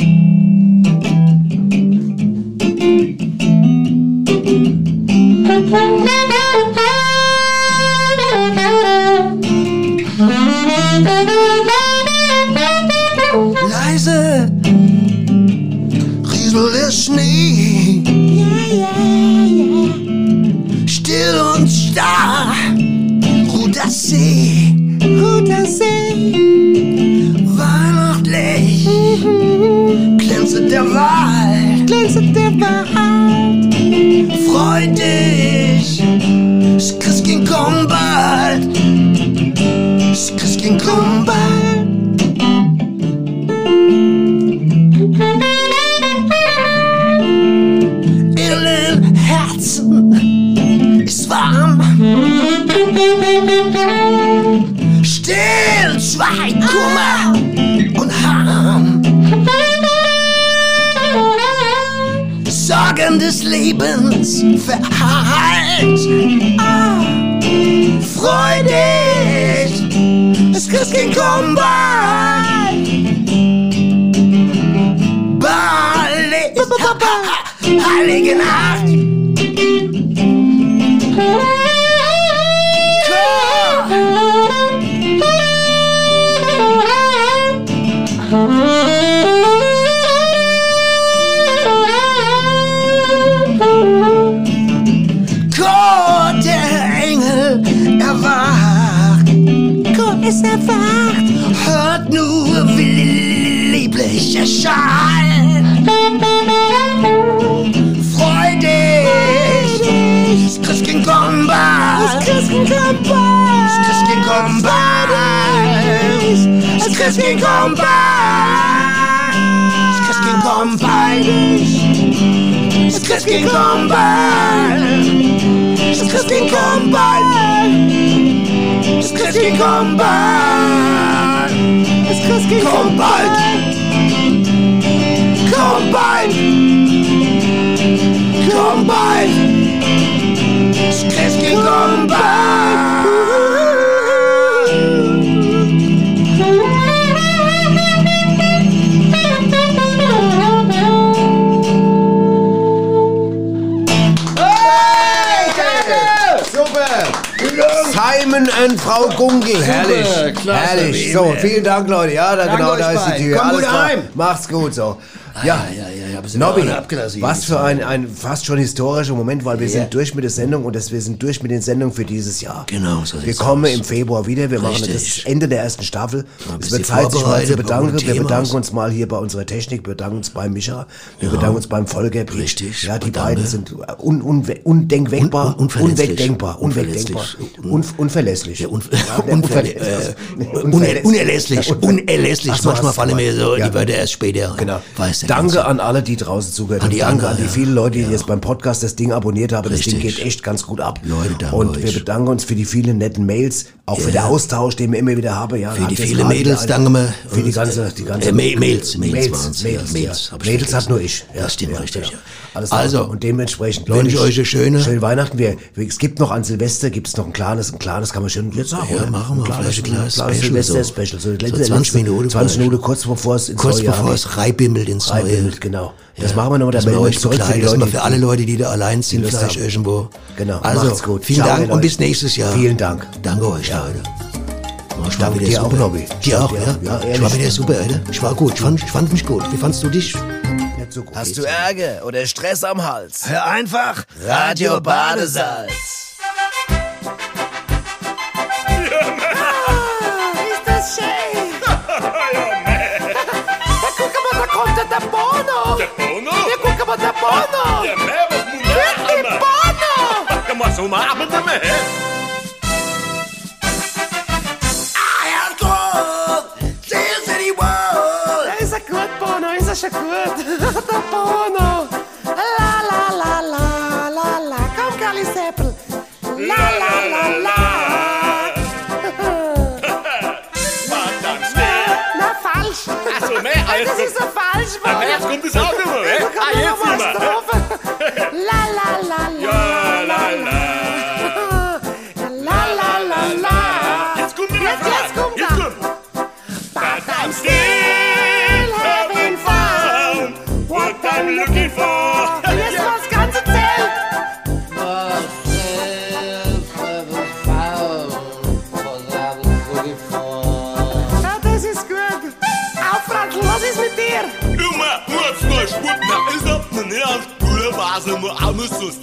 Leise rieselt der Schnee. Still und starr ruht das See. Ruht das See. Weihnachtlich glänzet der Wald. Glänzet der Wald. Freu dich, das Christkind kommt bald. Das Christkind kommt bald. Ist warm. Still zwei Kummer und Harm. Sorgen des Lebens verheilt. Ah, freu dich, das Christkind kommt bald. Bald ist Heilige Nacht. Christkind kommt bald. Das Christkind kommt bald. Das Christkind kommt bald. Das Christkind kommt bald. Das Christkind kommt bald. Das Christkind kommt bald. Kommt bald. Komm bald! Simon und Frau Gunkel, herrlich, herrlich. So, vielen Dank, Leute. Ja, da genau, da ist die. Tür. Komm Alles gut klar. heim. Macht's gut so. Ja, ja, ja, ja, Nobby, was für ein, ein fast schon historischer Moment, weil wir Ja. sind durch mit der Sendung und das, wir sind durch mit den Sendungen für dieses Jahr. Genau, so Wir kommen aus. im Februar wieder. Wir machen Richtig. das Ende der ersten Staffel. Es bisschen wird Zeit, sich mal zu bedanken. Wir bedanken uns mal hier bei unserer Technik, wir bedanken uns bei Micha, wir Ja. bedanken uns beim Volker. Richtig, Ja, die danke. beiden sind un, un, undenkbar, Un- unwegdenkbar, unwegdenkbar, un, unverlässlich. Ja, un Ja, unver uner unerlässlich, unerlässlich. Manchmal fallen mir so ja. die Wörter erst später. Genau. Danke an alle, die draußen zugehört An haben. die Danke an die ja. vielen Leute, die jetzt beim Podcast das Ding abonniert haben. Das Ding Richtig. geht echt ganz gut ab. Leute, danke Und wir bedanken uns für die vielen netten Mails, auch für Ja. den Austausch, den wir immer wieder haben. Ja, Für die vielen Mädels danken wir. Für die ganze, die ganze Äh, Ma- Mails, Mails Mails, ja, Mails, Mails, ja. Mädels hat nur ich. Ja, stimmt, richtig, ja. Alles Also, und dementsprechend wünsche ich wünsche euch eine schöne- schöne Weihnachten. Wir, es gibt noch an Silvester, gibt es noch ein kleines, ein kleines kann man schon jetzt sagen. Ja, machen wir. Vielleicht ein kleines kleines Special Silvester so. Special. So, So letzte- 20 letzte- Minuten 20 vielleicht. Minuten kurz bevor es ins Kurz bevor es reinbimmelt ins neue. Genau. Das machen wir noch, da dass wir melden wir euch zurück begleiten, dass Leute, wir für alle Leute, die da allein sind, vielleicht haben. irgendwo. Genau, Also, macht's gut. vielen Ciao, Dank Leute. und bis nächstes Jahr. Vielen Dank. Danke euch, Leute. War schon Danke wieder dir auch, super. Nobby. Dir auch, ja? auch. Ja, ich war wieder super, oder? Ich war gut. Ich fand, ich fand mich gut. Wie fandst du dich? Nicht so gut. Hast du Ärger oder Stress am Hals? Hör einfach Radio Badesalz. Bono. Ja, maar zo'n avond ermee, hè? Ah, Herrgott! Sehr, sehr die World! Ja, ist er gut, Bono, ist er schon gut. Der Bono. La, la, la, la, la, la. Komm, Carly Seppel. La, la, la, la. Verdammt schnell! Na, falsch. Ach so, mehr als- Das ist so falsch, Ja, Bono. jetzt kommt es auch immer, This is